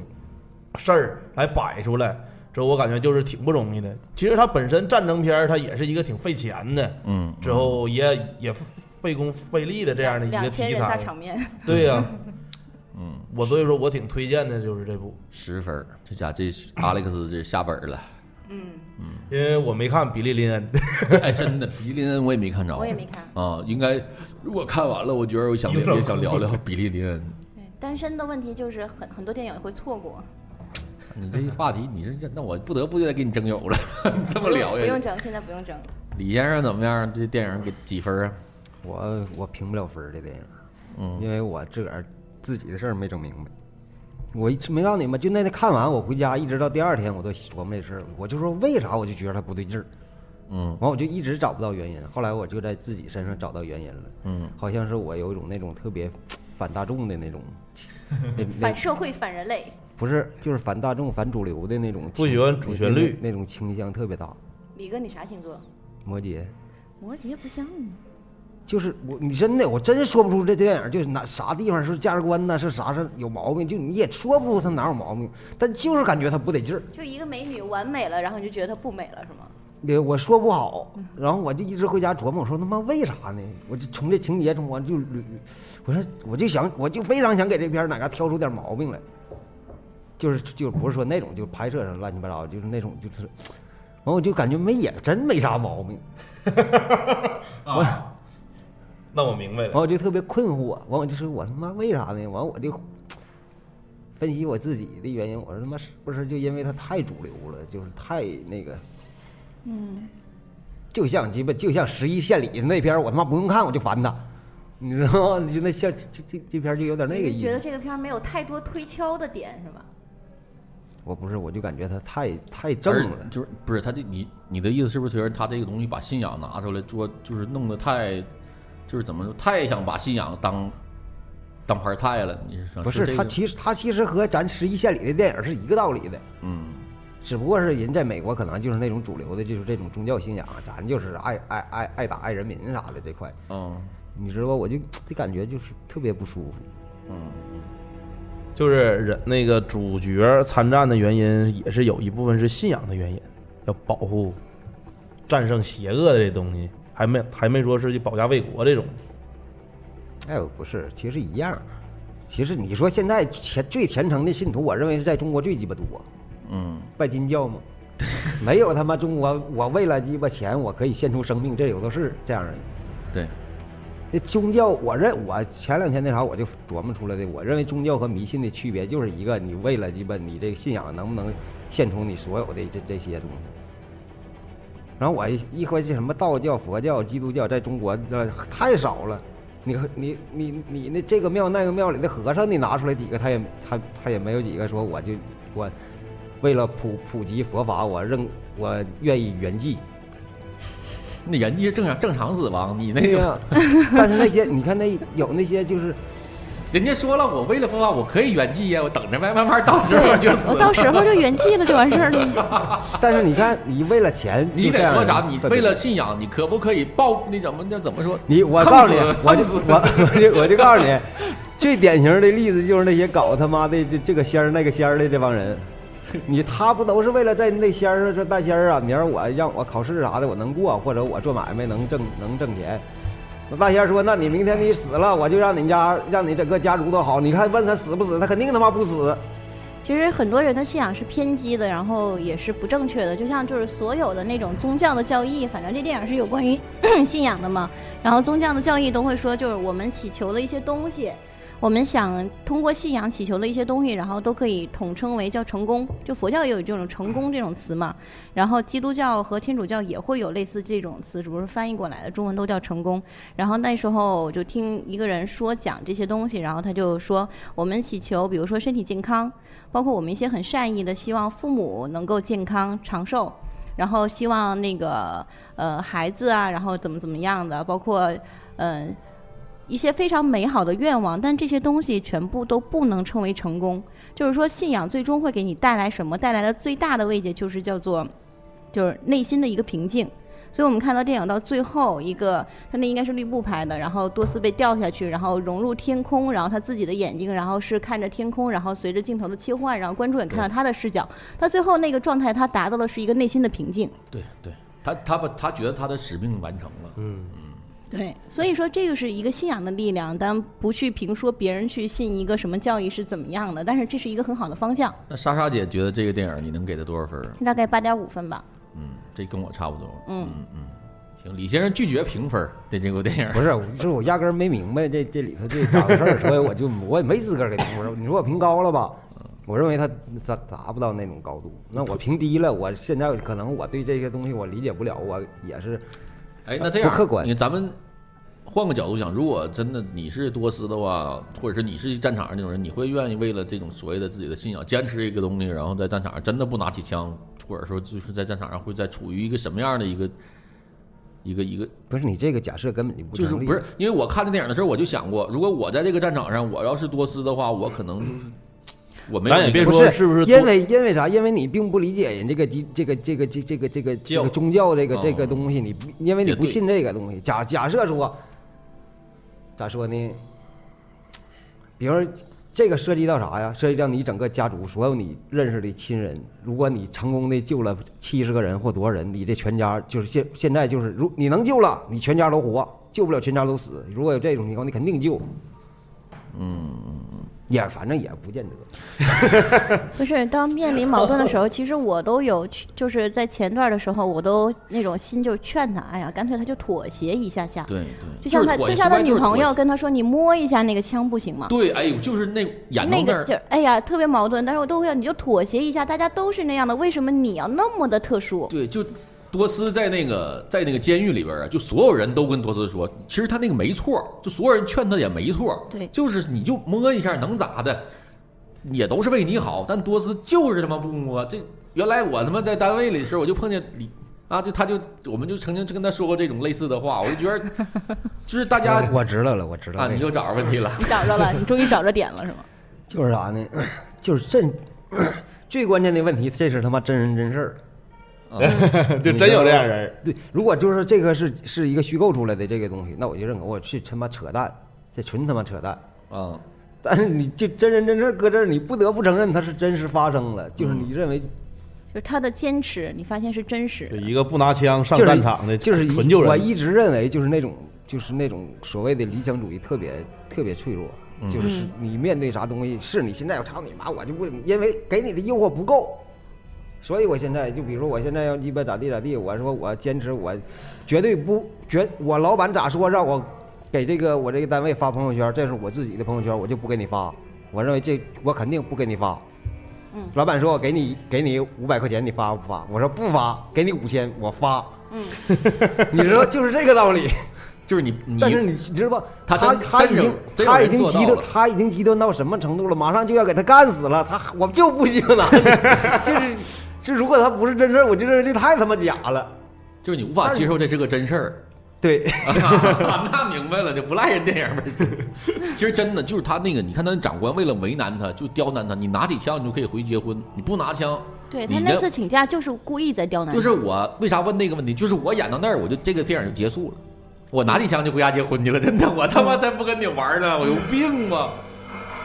事儿来摆出来，这我感觉就是挺不容易的。其实它本身战争片儿它也是一个挺费钱的，嗯，之后也也费工费力的这样的一个两千题材。人大场面，对呀、嗯，我所以说我挺推荐的就是这部，十分儿，这家这 Alex 这下本儿了。嗯，因为我没看比利林恩，哎，真的，比利林恩我也没看着，我也没看。啊。应该如果看完了，我觉得我想聊也想聊聊比利林恩。对，单身的问题就是很很多电影会错过，你这话题，你是那我不得不再给你征友了，这么聊呀？不用整，现在不用整。李先生怎么样？这电影给几分啊？我我评不了分儿这电影，嗯因为我自个儿自己的事儿没整明白。我一直没告诉你们，就那天看完，我回家一直到第二天，我都琢磨这事儿，我就说为啥我就觉得它不对劲儿，嗯完我就一直找不到原因。后来我就在自己身上找到原因了，嗯好像是我有一种那种特别反大众的那种，反社会、反人类，不是，就是反大众、反主流的那种倾，不喜欢主旋律那那种倾向特别大。李哥，你啥星座？摩羯，摩羯不像你。就是我，你真的，我真说不出这电影就是哪啥地方是价值观呢，是啥是有毛病，就你也说不出他哪有毛病，但就是感觉他不得劲儿。就一个美女完美了，然后你就觉得她不美了，是吗？对，我说不好，然后我就一直回家琢磨，我说他妈为啥呢？我就从这情节中，我就捋，我说我就想，我就非常想给这片哪嘎挑出点毛病来，就是就不是说那种就拍摄上乱七八糟，就是那种就是，完 我就感觉没演真没啥毛病，啊，那我明白了完了。我就特别困惑，完我就说我他妈为啥呢？完我就分析我自己的原因，我说他妈是不是就因为他太主流了，就是太那个。嗯，就像鸡巴，就像十一县里那片我他妈不用看我就烦他，你知道吗？就那像这这这片就有点那个意思。觉得这个片没有太多推敲的点，是吧？我不是，我就感觉他太太正了。就是不是他的你你的意思是不是觉得他这个东西把信仰拿出来做，就是弄得太，就是怎么说，太想把信仰当当盘菜了？你是说不是他这个其实他其实和咱十一县里的电影是一个道理的，嗯只不过是人在美国可能就是那种主流的，就是这种宗教信仰，咱就是爱爱爱爱打爱人民啥的这块，嗯你知道吧？我就这感觉就是特别不舒服。嗯就是人那个主角参战的原因，也是有一部分是信仰的原因，要保护、战胜邪恶的这东西，还没还没说是去保家卫国这种。哎，不是，其实一样。其实你说现在虔最虔诚的信徒，我认为是在中国最鸡巴多。嗯拜金教吗？没有他妈中国，我为了鸡巴钱，我可以献出生命，这有的是这样的。对，那宗教，我认我前两天那啥，我就琢磨出来的。我认为宗教和迷信的区别就是一个，你为了鸡巴你这个信仰能不能献出你所有的这这些东西。然后我一一回去什么道教、佛教、基督教，在中国呃太少了。你和你你你那这个庙那个庙里的和尚，你拿出来几个，他也他他也没有几个说我就我为了普普及佛法，我认我愿意圆寂。那圆寂是正常正常死亡，你那个但是那些你看那有那些就是人家说了，我为了佛法，我可以圆寂呀，我等着呗，慢慢到时候就死我到。时候就圆寂了，就完事儿了。但是你看，你为了钱，你得说啥？你为了信仰，你可不可以报那怎么那怎么说？你，我告诉你，我就我 我就我就告诉你，最典型的例子就是那些搞他妈的这这个仙儿那个仙儿的这帮人，你他不都是为了在那仙儿这大仙儿啊，明儿我让我考试啥的我能过，或者我做买卖能挣能挣钱。那大仙说：“那你明天你死了，我就让你家让你整个家族都好。你看问他死不死，他肯定他妈不死。其实很多人的信仰是偏激的，然后也是不正确的。就像就是所有的那种宗教的教义，反正这电影是有关于 信仰的嘛。然后宗教的教义都会说，就是我们祈求的一些东西，我们想通过信仰祈求的一些东西，然后都可以统称为叫成功。就佛教也有这种成功这种词嘛。然后基督教和天主教也会有类似这种词，只不过是翻译过来的，中文都叫成功。然后那时候我就听一个人说讲这些东西，然后他就说，我们祈求，比如说身体健康，包括我们一些很善意的，希望父母能够健康长寿，然后希望那个呃孩子啊，然后怎么怎么样的，包括嗯、一些非常美好的愿望，但这些东西全部都不能称为成功。就是说，信仰最终会给你带来什么？带来的最大的慰藉就是叫做，就是内心的一个平静。所以我们看到电影到最后一个，他那应该是绿布拍的，然后多斯被掉下去，然后融入天空，然后他自己的眼睛，然后是看着天空，然后随着镜头的切换，然后观众也看到他的视角，他最后那个状态，他达到的是一个内心的平静。对对，他他把他觉得他的使命完成了。嗯，对，所以说这个是一个信仰的力量，但不去评说别人去信一个什么教义是怎么样的，但是这是一个很好的方向，那莎莎姐觉得这个电影你能给他多少分？大概八点五分吧。嗯，这跟我差不多。嗯嗯嗯，行，李先生拒绝评分儿对这部电影。不是，就是我压根儿没明白这这里头这咋回事儿，所以我就 我也没资格给他评分。你说我评高了吧？我认为他达达不到那种高度。那我评低了，我现在可能我对这些东西我理解不了，我也是哎，那这样不客观你咱们换个角度想，如果真的你是多斯的话，或者是你是战场上那种人，你会愿意为了这种所谓的自己的信仰坚持一个东西，然后在战场上真的不拿起枪，或者说就是在战场上会在处于一个什么样的一个一个一个不是你这个假设根本就不。就是不是？因为我看这电影的时候，我就想过，如果我在这个战场上，我要是多斯的话，我可能就是我没有那个咱也别说是不是因为因为啥？因为你并不理解人这个基这个这个这这个这个这个宗教这个这个哦东西，你不因为你不信这个东西。假假设说，咋说呢？比如这个涉及到啥呀？涉及到你整个家族所有你认识的亲人，如果你成功的救了七十个人或多少人，你这全家就是现现在就是，如你能救了，你全家都活；救不了，全家都死。如果有这种情况，你肯定救。嗯，也反正也不见得。不是，当面临矛盾的时候，其实我都有去，就是在前段的时候，我都那种心就劝他，哎呀，干脆他就妥协一下下。对对，就像他，就像他女朋友跟他说：“你摸一下那个枪不行吗？”对，哎呦，就是那眼那个劲儿，哎呀，特别矛盾。但是我都会，你就妥协一下，大家都是那样的，为什么你要那么的特殊？对，就多斯在那个在那个监狱里边啊，就所有人都跟多斯说，其实他那个没错，就所有人劝他也没错，对就是你就摸一下能咋的，也都是为你好。但多斯就是他妈不摸。这原来我他妈在单位里的时候，我就碰见李啊，就他就我们就曾经就跟他说过这种类似的话，我就觉得 就是大家我知道了，我知道啊，你又找着问题了。你找着了，你终于找着点了，是吗？就是啥呢？就是这 最关键的问题，这是他妈真人真事儿。啊 就真有这样人。对，如果就是这个是是一个虚构出来的这个东西，那我就认可，我是他妈扯淡，这纯他妈扯淡。啊，但是你就真人真事儿搁这儿，你不得不承认它是真实发生了，就是你认为就是他的坚持，你发现是真实一个不拿枪上战场的，就是一纯救人。我一直认为就是那种就是那种所谓的理想主义特别特别脆弱，嗯就是是你面对啥东西，是你现在要操你妈，我就不因为给你的诱惑不够，所以我现在就比如说我现在要鸡巴咋地咋地，我说我坚持我绝对不绝我老板咋说让我给这个我这个单位发朋友圈，这是我自己的朋友圈，我就不给你发，我认为这我肯定不给你发。嗯老板说：“我给你给你五百块钱，你发不发？”我说：“不发，给你五千，我发。”嗯，你知道就是这个道理。就是你你但是你知道吧？他他他已经他已经极端他已经极端到什么程度了？马上就要给他干死了。他我就不行了，就是这如果他不是真事儿，我就认为这太他妈假了。就是你无法接受这是个真事儿。对，那明白了，就不赖人电影本身。其实真的就是他那个，你看他长官为了为难他，就刁难他。你拿起枪，你就可以回去结婚；你不拿枪，对他那次请假就是故意在刁难。就是我为啥问那个问题？就是我演到那儿，我就这个电影就结束了。我拿起枪就回家结婚去了，真的，我他妈才不跟你玩呢，我有病吧？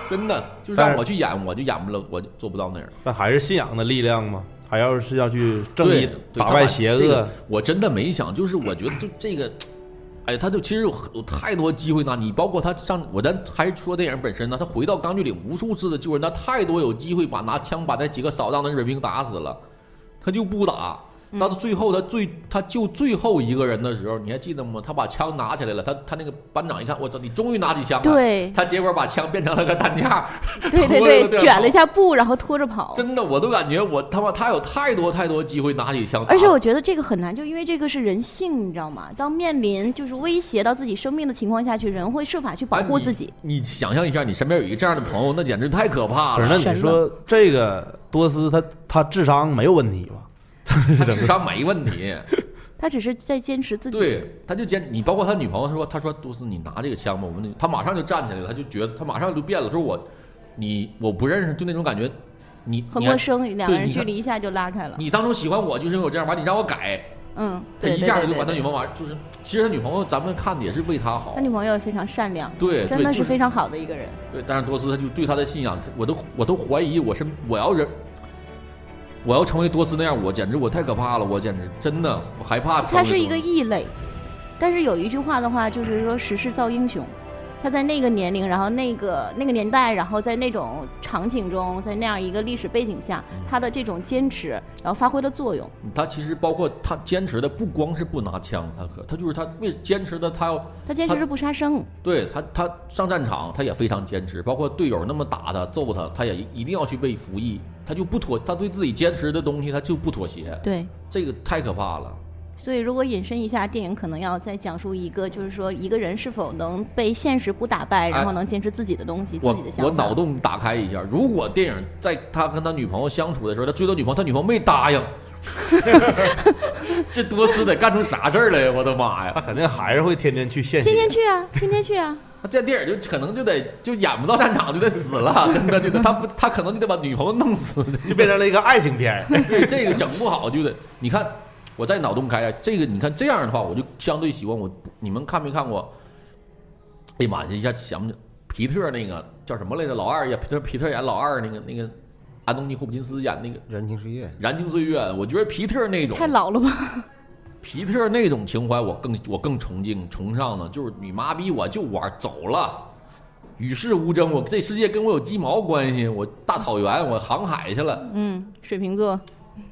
真的，就让我去演，我就演不了，我就做不到那样。但还是信仰的力量嘛，还要是要去正对义打败邪恶。我真的没想，就是我觉得就这个，哎，他就其实有有太多机会呢。你包括他上，我咱还是说电影本身呢，他回到钢锯岭无数次的救人，他太多有机会把拿枪把那几个扫荡的日本兵打死了，他就不打。到最后，他最他救最后一个人的时候，你还记得吗？他把枪拿起来了，他他那个班长一看，我操，你终于拿起枪了。对他结果把枪变成了个担架，对对对，卷了一下。布，然后拖着跑。真的，我都感觉我他妈他有太多太多机会拿起枪，而且我觉得这个很难，就因为这个是人性，你知道吗？当面临就是威胁到自己生命的情况下去，人会设法去保护自己。你想象一下，你身边有一个这样的朋友，那简直太可怕，了。那你说这个多斯他他智商没有问题吧？他智商没问题，他只是在坚持自己。对，他就坚。你包括他女朋友说，他说多斯，你拿这个枪吧，我们那他马上就站起来了，他就觉得他马上就变了，说我你我不认识，就那种感觉，你很陌生，两个人距离一下就拉开了。你当初喜欢我就是因为我这样，完你让我改，嗯，他一下就把他女朋友玩，就是其实他女朋友咱们看的也是为他好他，女朋友非常善良，对，真的是非常好的一个人。对，但是多斯他就对他的信仰，我都我都怀疑我是我要人，我要成为多斯那样，我简直我太可怕了，我简直真的我害怕。他是一个异类，但是有一句话的话，就是说时势造英雄。他在那个年龄，然后那个那个年代，然后在那种场景中，在那样一个历史背景下，嗯他的这种坚持，然后发挥了作用。他其实包括他坚持的不光是不拿枪，他可他就是他为坚持的他要他他坚持是不杀生，对他他上战场他也非常坚持，包括队友那么打他揍他，他也一定要去被服役，他就不妥，他对自己坚持的东西他就不妥协，对。这个太可怕了。所以，如果引申一下，电影可能要再讲述一个，就是说一个人是否能被现实不打败，然后能坚持自己的东西、我自己的想法。我脑洞打开一下，如果电影在他跟他女朋友相处的时候，他追到女朋友，他女朋友没答应，这多斯得干出啥事儿来呀？我的妈呀！他肯定还是会天天去现实。天天去啊，天天去啊。他这电影就可能就得就演不到战场就得死了，真的就得他不他可能就得把女朋友弄死，就变成了一个爱情片。对这个整不好就得你看我在脑洞开啊，这个你看这样的话，我就相对喜欢我你们看没看过？哎呀妈呀，一下想不起皮特那个叫什么来着？老二呀，皮特皮特演老二那个那个安东尼霍普金斯演那个《燃情岁月，燃情岁月》，我觉得皮特那种太老了吧？皮特那种情怀，我更我更崇敬崇尚呢。就是你妈逼，我就玩走了，与世无争。我这世界跟我有鸡毛关系？我大草原，我航海去了。嗯，水瓶座，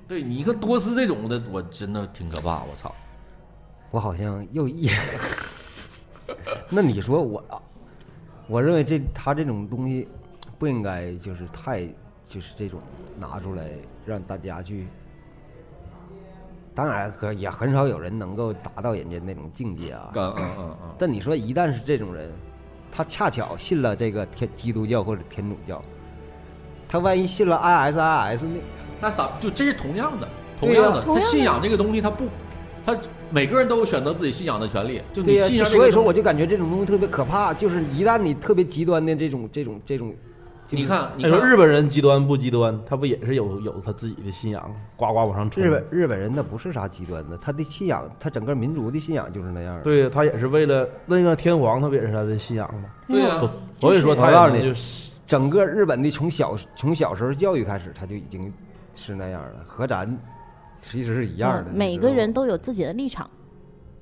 对你看多斯这种的，我真的挺可怕。我操！我好像又一。那你说我，我认为这他这种东西不应该就是太就是这种拿出来让大家去。当然，可也很少有人能够达到人家那种境界啊。嗯嗯嗯嗯。但你说，一旦是这种人，他恰巧信了这个天基督教或者天主教，他万一信了 ISIS 那那啥，就这是同样的，同样的，他信仰这个东西，他不，他每个人都有选择自己信仰的权利。就对呀、你所以说仰这个东西我就感觉这种东西特别可怕，就是一旦你特别极端的这种这种这种，就是你看，你你说日本人极端不极端？他不也是有有他自己的信仰，呱呱往上冲。日本日本人那不是啥极端的，他的信仰，他整个民族的信仰就是那样的。对他也是为了那个天皇，他不也是他的信仰吗？对呀、所所以说他我告诉你就是整个日本的从小从小时候教育开始，他就已经是那样了，和咱其实是一样的。嗯每个人都有自己的立场，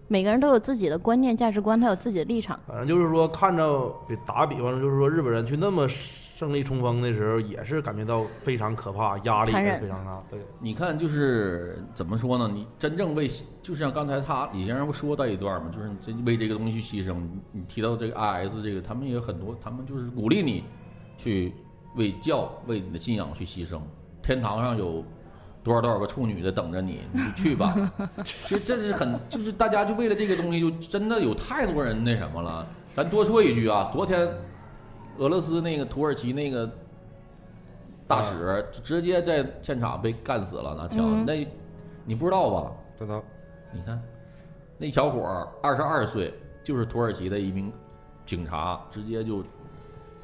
每个人都有自己的观念、价值观，他有自己的立场。反正就是说，看着打个比方，就是说日本人去那么胜利冲锋的时候，也是感觉到非常可怕，压力也非常大。对，你看，就是怎么说呢？你真正为，就像刚才他李先生不说到一段嘛，就是你真为这个东西去牺牲。你你提到这个 IS 这个，他们也有很多，他们就是鼓励你去为教、为你的信仰去牺牲。天堂上有多少多少个处女的等着你，你就去吧。其实这是很，就是大家就为了这个东西，就真的有太多人那什么了。咱多说一句啊，昨天俄罗斯那个土耳其那个大使直接在现场被干死了，拿枪。嗯那你不知道吧？知道你看，那小伙儿二十二岁，就是土耳其的一名警察，直接就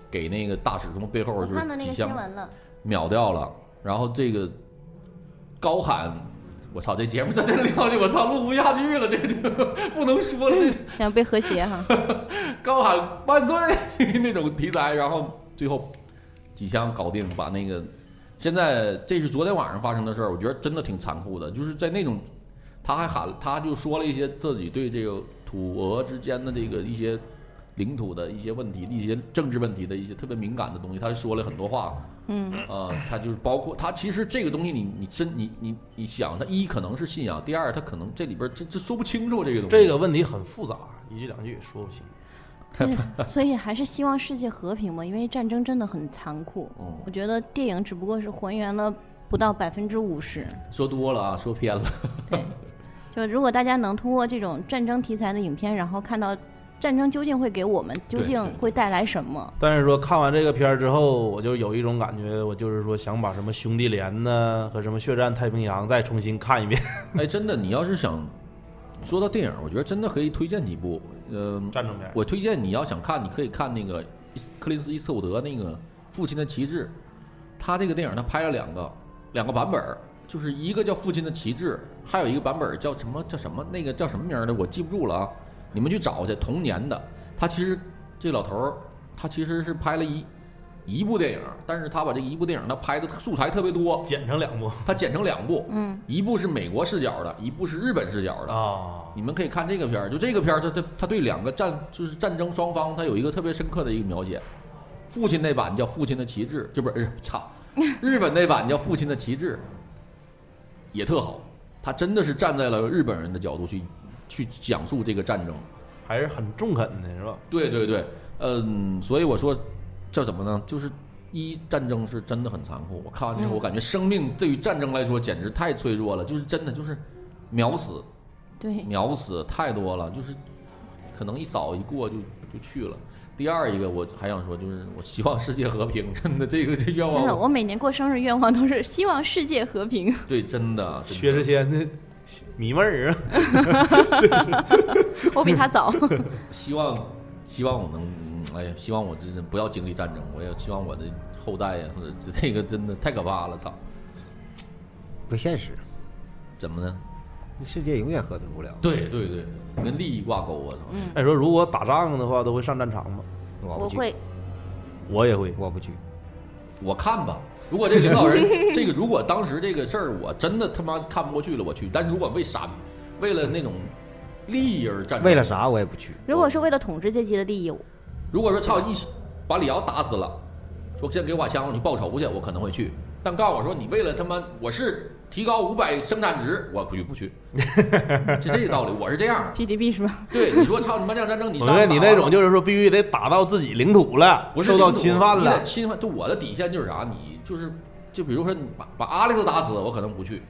给那个大使从背后就是几枪，秒掉了。然后这个高喊。我操！这节目这真聊下去，我操，录不下去了，这就不能说了。这想被和谐哈。高喊万岁 那种题材，然后最后几枪搞定，把那个。现在这是昨天晚上发生的事儿，我觉得真的挺残酷的。就是在那种，他还喊，他就说了一些自己对这个土俄之间的这个一些领土的一些问题、一些政治问题的一些特别敏感的东西，他说了很多话。嗯，啊、他就是包括他其实这个东西你，你真你你你想，他一可能是信仰，第二他可能这里边这这说不清楚这个东西。这个问题很复杂，一句两句也说不清。对所以还是希望世界和平嘛，因为战争真的很残酷。嗯我觉得电影只不过是还原了不到百分之五十。说多了啊，说偏了。对，就如果大家能通过这种战争题材的影片，然后看到战争究竟会给我们究竟会带来什么，但是说看完这个片儿之后，我就有一种感觉，我就是说想把什么兄弟连呢和什么血战太平洋再重新看一遍。哎，真的，你要是想说到电影，我觉得真的可以推荐几部。嗯、战争片，我推荐你要想看，你可以看那个克林斯伊斯伍德那个《父亲的旗帜》，他这个电影他拍了两个两个版本儿，就是一个叫《父亲的旗帜》，还有一个版本儿叫什么叫什么那个叫什么名儿的，我记不住了啊，你们去找去。同年的，他其实这老头儿他其实是拍了一一部电影，但是他把这一部电影他拍的素材特别多，剪成两部他剪成两部，嗯，一部是美国视角的，一部是日本视角的。啊，你们可以看这个片儿，就这个片儿，他他他对两个战就是战争双方，他有一个特别深刻的一个描写。父亲那版叫《父亲的旗帜》，这不是操，日本那版叫《父亲的旗帜》，也特好。他真的是站在了日本人的角度去去讲述这个战争。还是很中肯的，是吧？对对对，嗯，所以我说叫什么呢？就是一战争是真的很残酷。我看完之后，嗯我感觉生命对于战争来说简直太脆弱了，就是真的就是秒死。对，秒死太多了，就是可能一扫一过就就去了。第二一个我还想说，就是我希望世界和平，真的这个这愿真的，我每年过生日愿望都是希望世界和平。对，真的，真的薛之谦的迷妹儿啊，我比他早。希望希望我能哎呀，希望我真的不要经历战争，我也希望我的后代呀，或者是这个真的太可怕了，操！不现实，怎么呢？世界永远和平不了。对对对，跟利益挂钩啊！操嗯，那你说如果打仗的话，都会上战场吗？我不去，我会，我也会。我不去。我看吧，如果这领导人 这个，如果当时这个事儿我真的他妈看不过去了，我去。但是如果为啥，为了那种利益而战争，为了啥我也不去。如果是为了统治阶级的利益，如果说操一起把李瑶打死了，说先给我把枪，我去报仇去，我可能会去。但告诉我说你为了他妈我是提高五百生产值，我不去不去，就这个道理，我是这样。GDP 是吧？对，你说操你妈这样战争，你上我觉得你那种就是说必须得打到自己领土了，不是受到侵犯你得了。侵犯，就我的底线就是啥？你就是就比如说你把把阿历斯打死，我可能不去。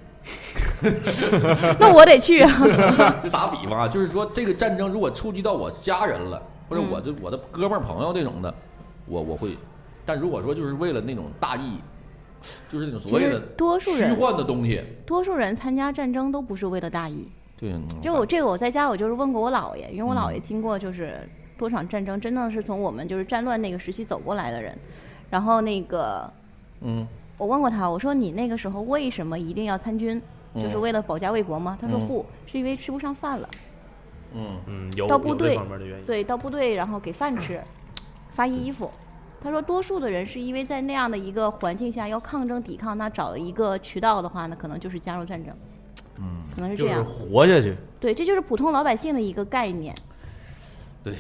那我得去啊。就打比方啊，就是说这个战争如果触及到我家人了，或者我这我的哥们儿朋友这种的，我我会。但如果说就是为了那种大义，就是那种所谓的多数虚人幻的东西，多数人参加战争都不是为了大义。对，嗯就我这个，我在家我就是问过我姥爷，因为我姥爷嗯经过就是多场战争，真的是从我们就是战乱那个时期走过来的人。然后那个嗯我问过他，我说你那个时候为什么一定要参军？就是嗯为了保家卫国吗？他说嗯不，是因为吃不上饭了。嗯嗯，有到部队有方面的原因。对，到部队然后给饭吃，发衣服。他说，多数的人是因为在那样的一个环境下要抗争抵抗，那找了一个渠道的话，呢可能就是加入战争，嗯，可能是这样。活下去。对，这就是普通老百姓的一个概念。对，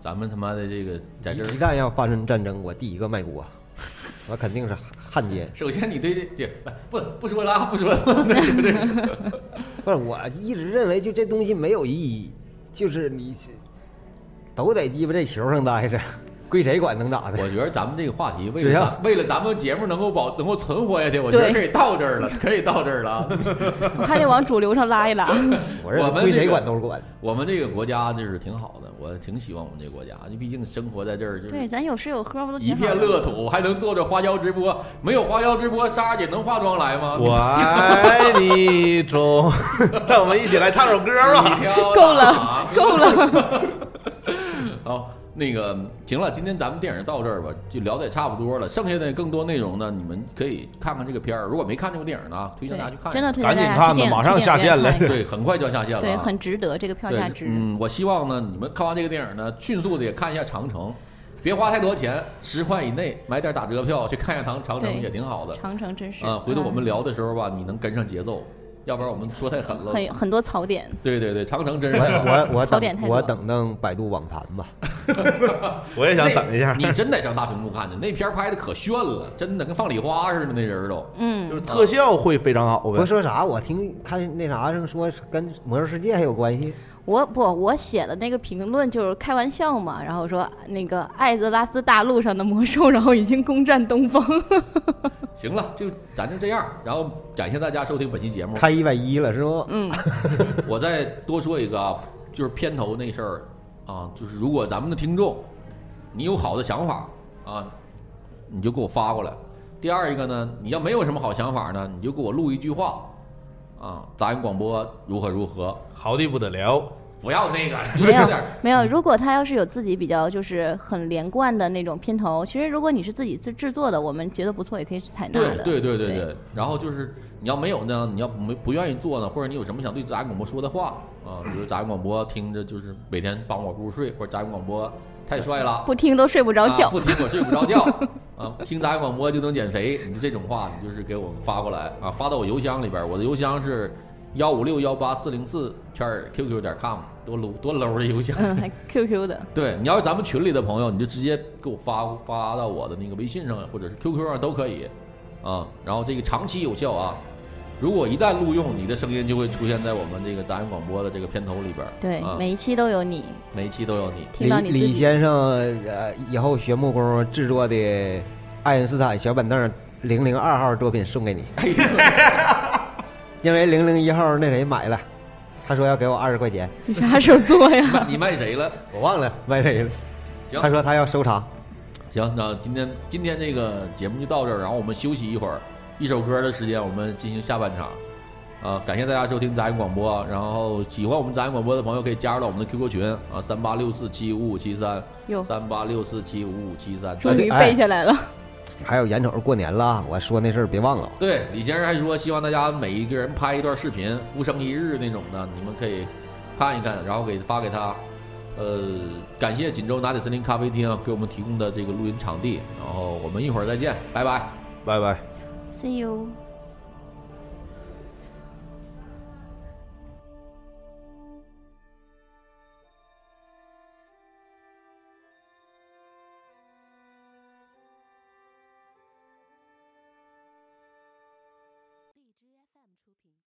咱们他妈的这个在这儿一，旦要发生战争，我第一个卖国，我肯定是汉奸。首先你对这这不不说了啊，不说了，对 不对？不是，我一直认为就这东西没有意义，就是你都得鸡巴在球上待着，归谁管能咋的？我觉得咱们这个话题为了咱为了咱们节目能够保能够存活下去，我觉得可以到这儿了，可以到这儿了啊。还得往主流上拉一拉。我认为 归谁我们这个管都是管。我们这个国家就是挺好的，我挺喜欢我们这个国家，你毕竟生活在这儿就对，是咱有吃有喝不都一片乐土，还能做着花椒直播。没有花椒直播，莎莎姐能化妆来吗？我爱你中，让我们一起来唱首歌吧。够了够了。好，那个行了，今天咱们电影到这儿吧，就聊的也差不多了。剩下的更多内容呢，你们可以看看这个片儿。如果没看这部电影呢，推荐大家去看一真的。推荐大家赶紧看吧马上下线了对，很快就要下线了、啊。对，很值得，这个票对价值。嗯，我希望呢，你们看完这个电影呢，迅速的也看一下长城，别花太多钱，十块以内买点打折票去看一下长长城也挺好的。长城真是啊，回头我们嗯聊的时候吧，你能跟上节奏，要不然我们说太狠了。很很多槽点。对对对，长城真是。我我槽点太多等我等等百度网盘吧。我也想等一下，你真得上大屏幕看去，那片拍的可炫了，真的跟放礼花似的，那人都。嗯就嗯是，特效会非常好呗。不是说啥，我听看那啥上说跟魔兽世界还有关系。我不，我写的那个评论就是开玩笑嘛，然后说那个艾泽拉斯大陆上的魔兽，然后已经攻占东方。行了，就咱就这样，然后感谢大家收听本期节目。开一百一了是不？嗯，我再多说一个啊，就是片头那事儿啊，就是如果咱们的听众你有好的想法啊，你就给我发过来。第二一个呢，你要没有什么好想法呢，你就给我录一句话啊，杂音广播如何如何，好的不得了。不要那个，没有没有，如果他要是有自己比较就是很连贯的那种片头，其实如果你是自己制制作的，我们觉得不错，也可以采纳的。对对对对对对。然后就是你要没有呢，你要没不愿意做呢，或者你有什么想对杂音广播说的话啊，比如杂音广播听着就是每天帮我入睡，或者杂音广播太帅了，不听都睡不着觉。啊，不听我睡不着觉 啊，听杂音广播就能减肥，你这种话，你就是给我发过来啊，发到我邮箱里边，我的邮箱是幺五六幺八四零四圈 QQ 点 com，多 low 多 low 的邮箱。嗯，还 QQ 的，对，你要是咱们群里的朋友，你就直接给我发发到我的那个微信上或者是 QQ 上都可以啊。然后这个长期有效啊，如果一旦录用，你的声音就会出现在我们这个杂音广播的这个片头里边儿。对，啊、每一期都有你每一期都有你。听到你李李。先生呃以后学木工制作的爱因斯坦小板凳零零二号作品送给你，因为零零一号那谁买了，他说要给我二十块钱，你啥时候做呀？你卖谁了？我忘了卖谁了。行他说他要收藏。行，那今天今天这个节目就到这儿，然后我们休息一会儿，一首歌的时间，我们进行下半场。啊，感谢大家收听杂音广播。然后喜欢我们杂音广播的朋友可以加入到我们的 QQ 群啊，三八六四七五五七三，哟三八六四七五五七三。终于哎背下来了。还有眼瞅着过年了，我说那事儿别忘了。对，李先生还说希望大家每一个人拍一段视频，浮生一日那种的，你们可以看一看，然后给发给他。呃，感谢锦州拿铁森林咖啡厅给我们提供的这个录音场地，然后我们一会儿再见，拜拜。拜拜。See you。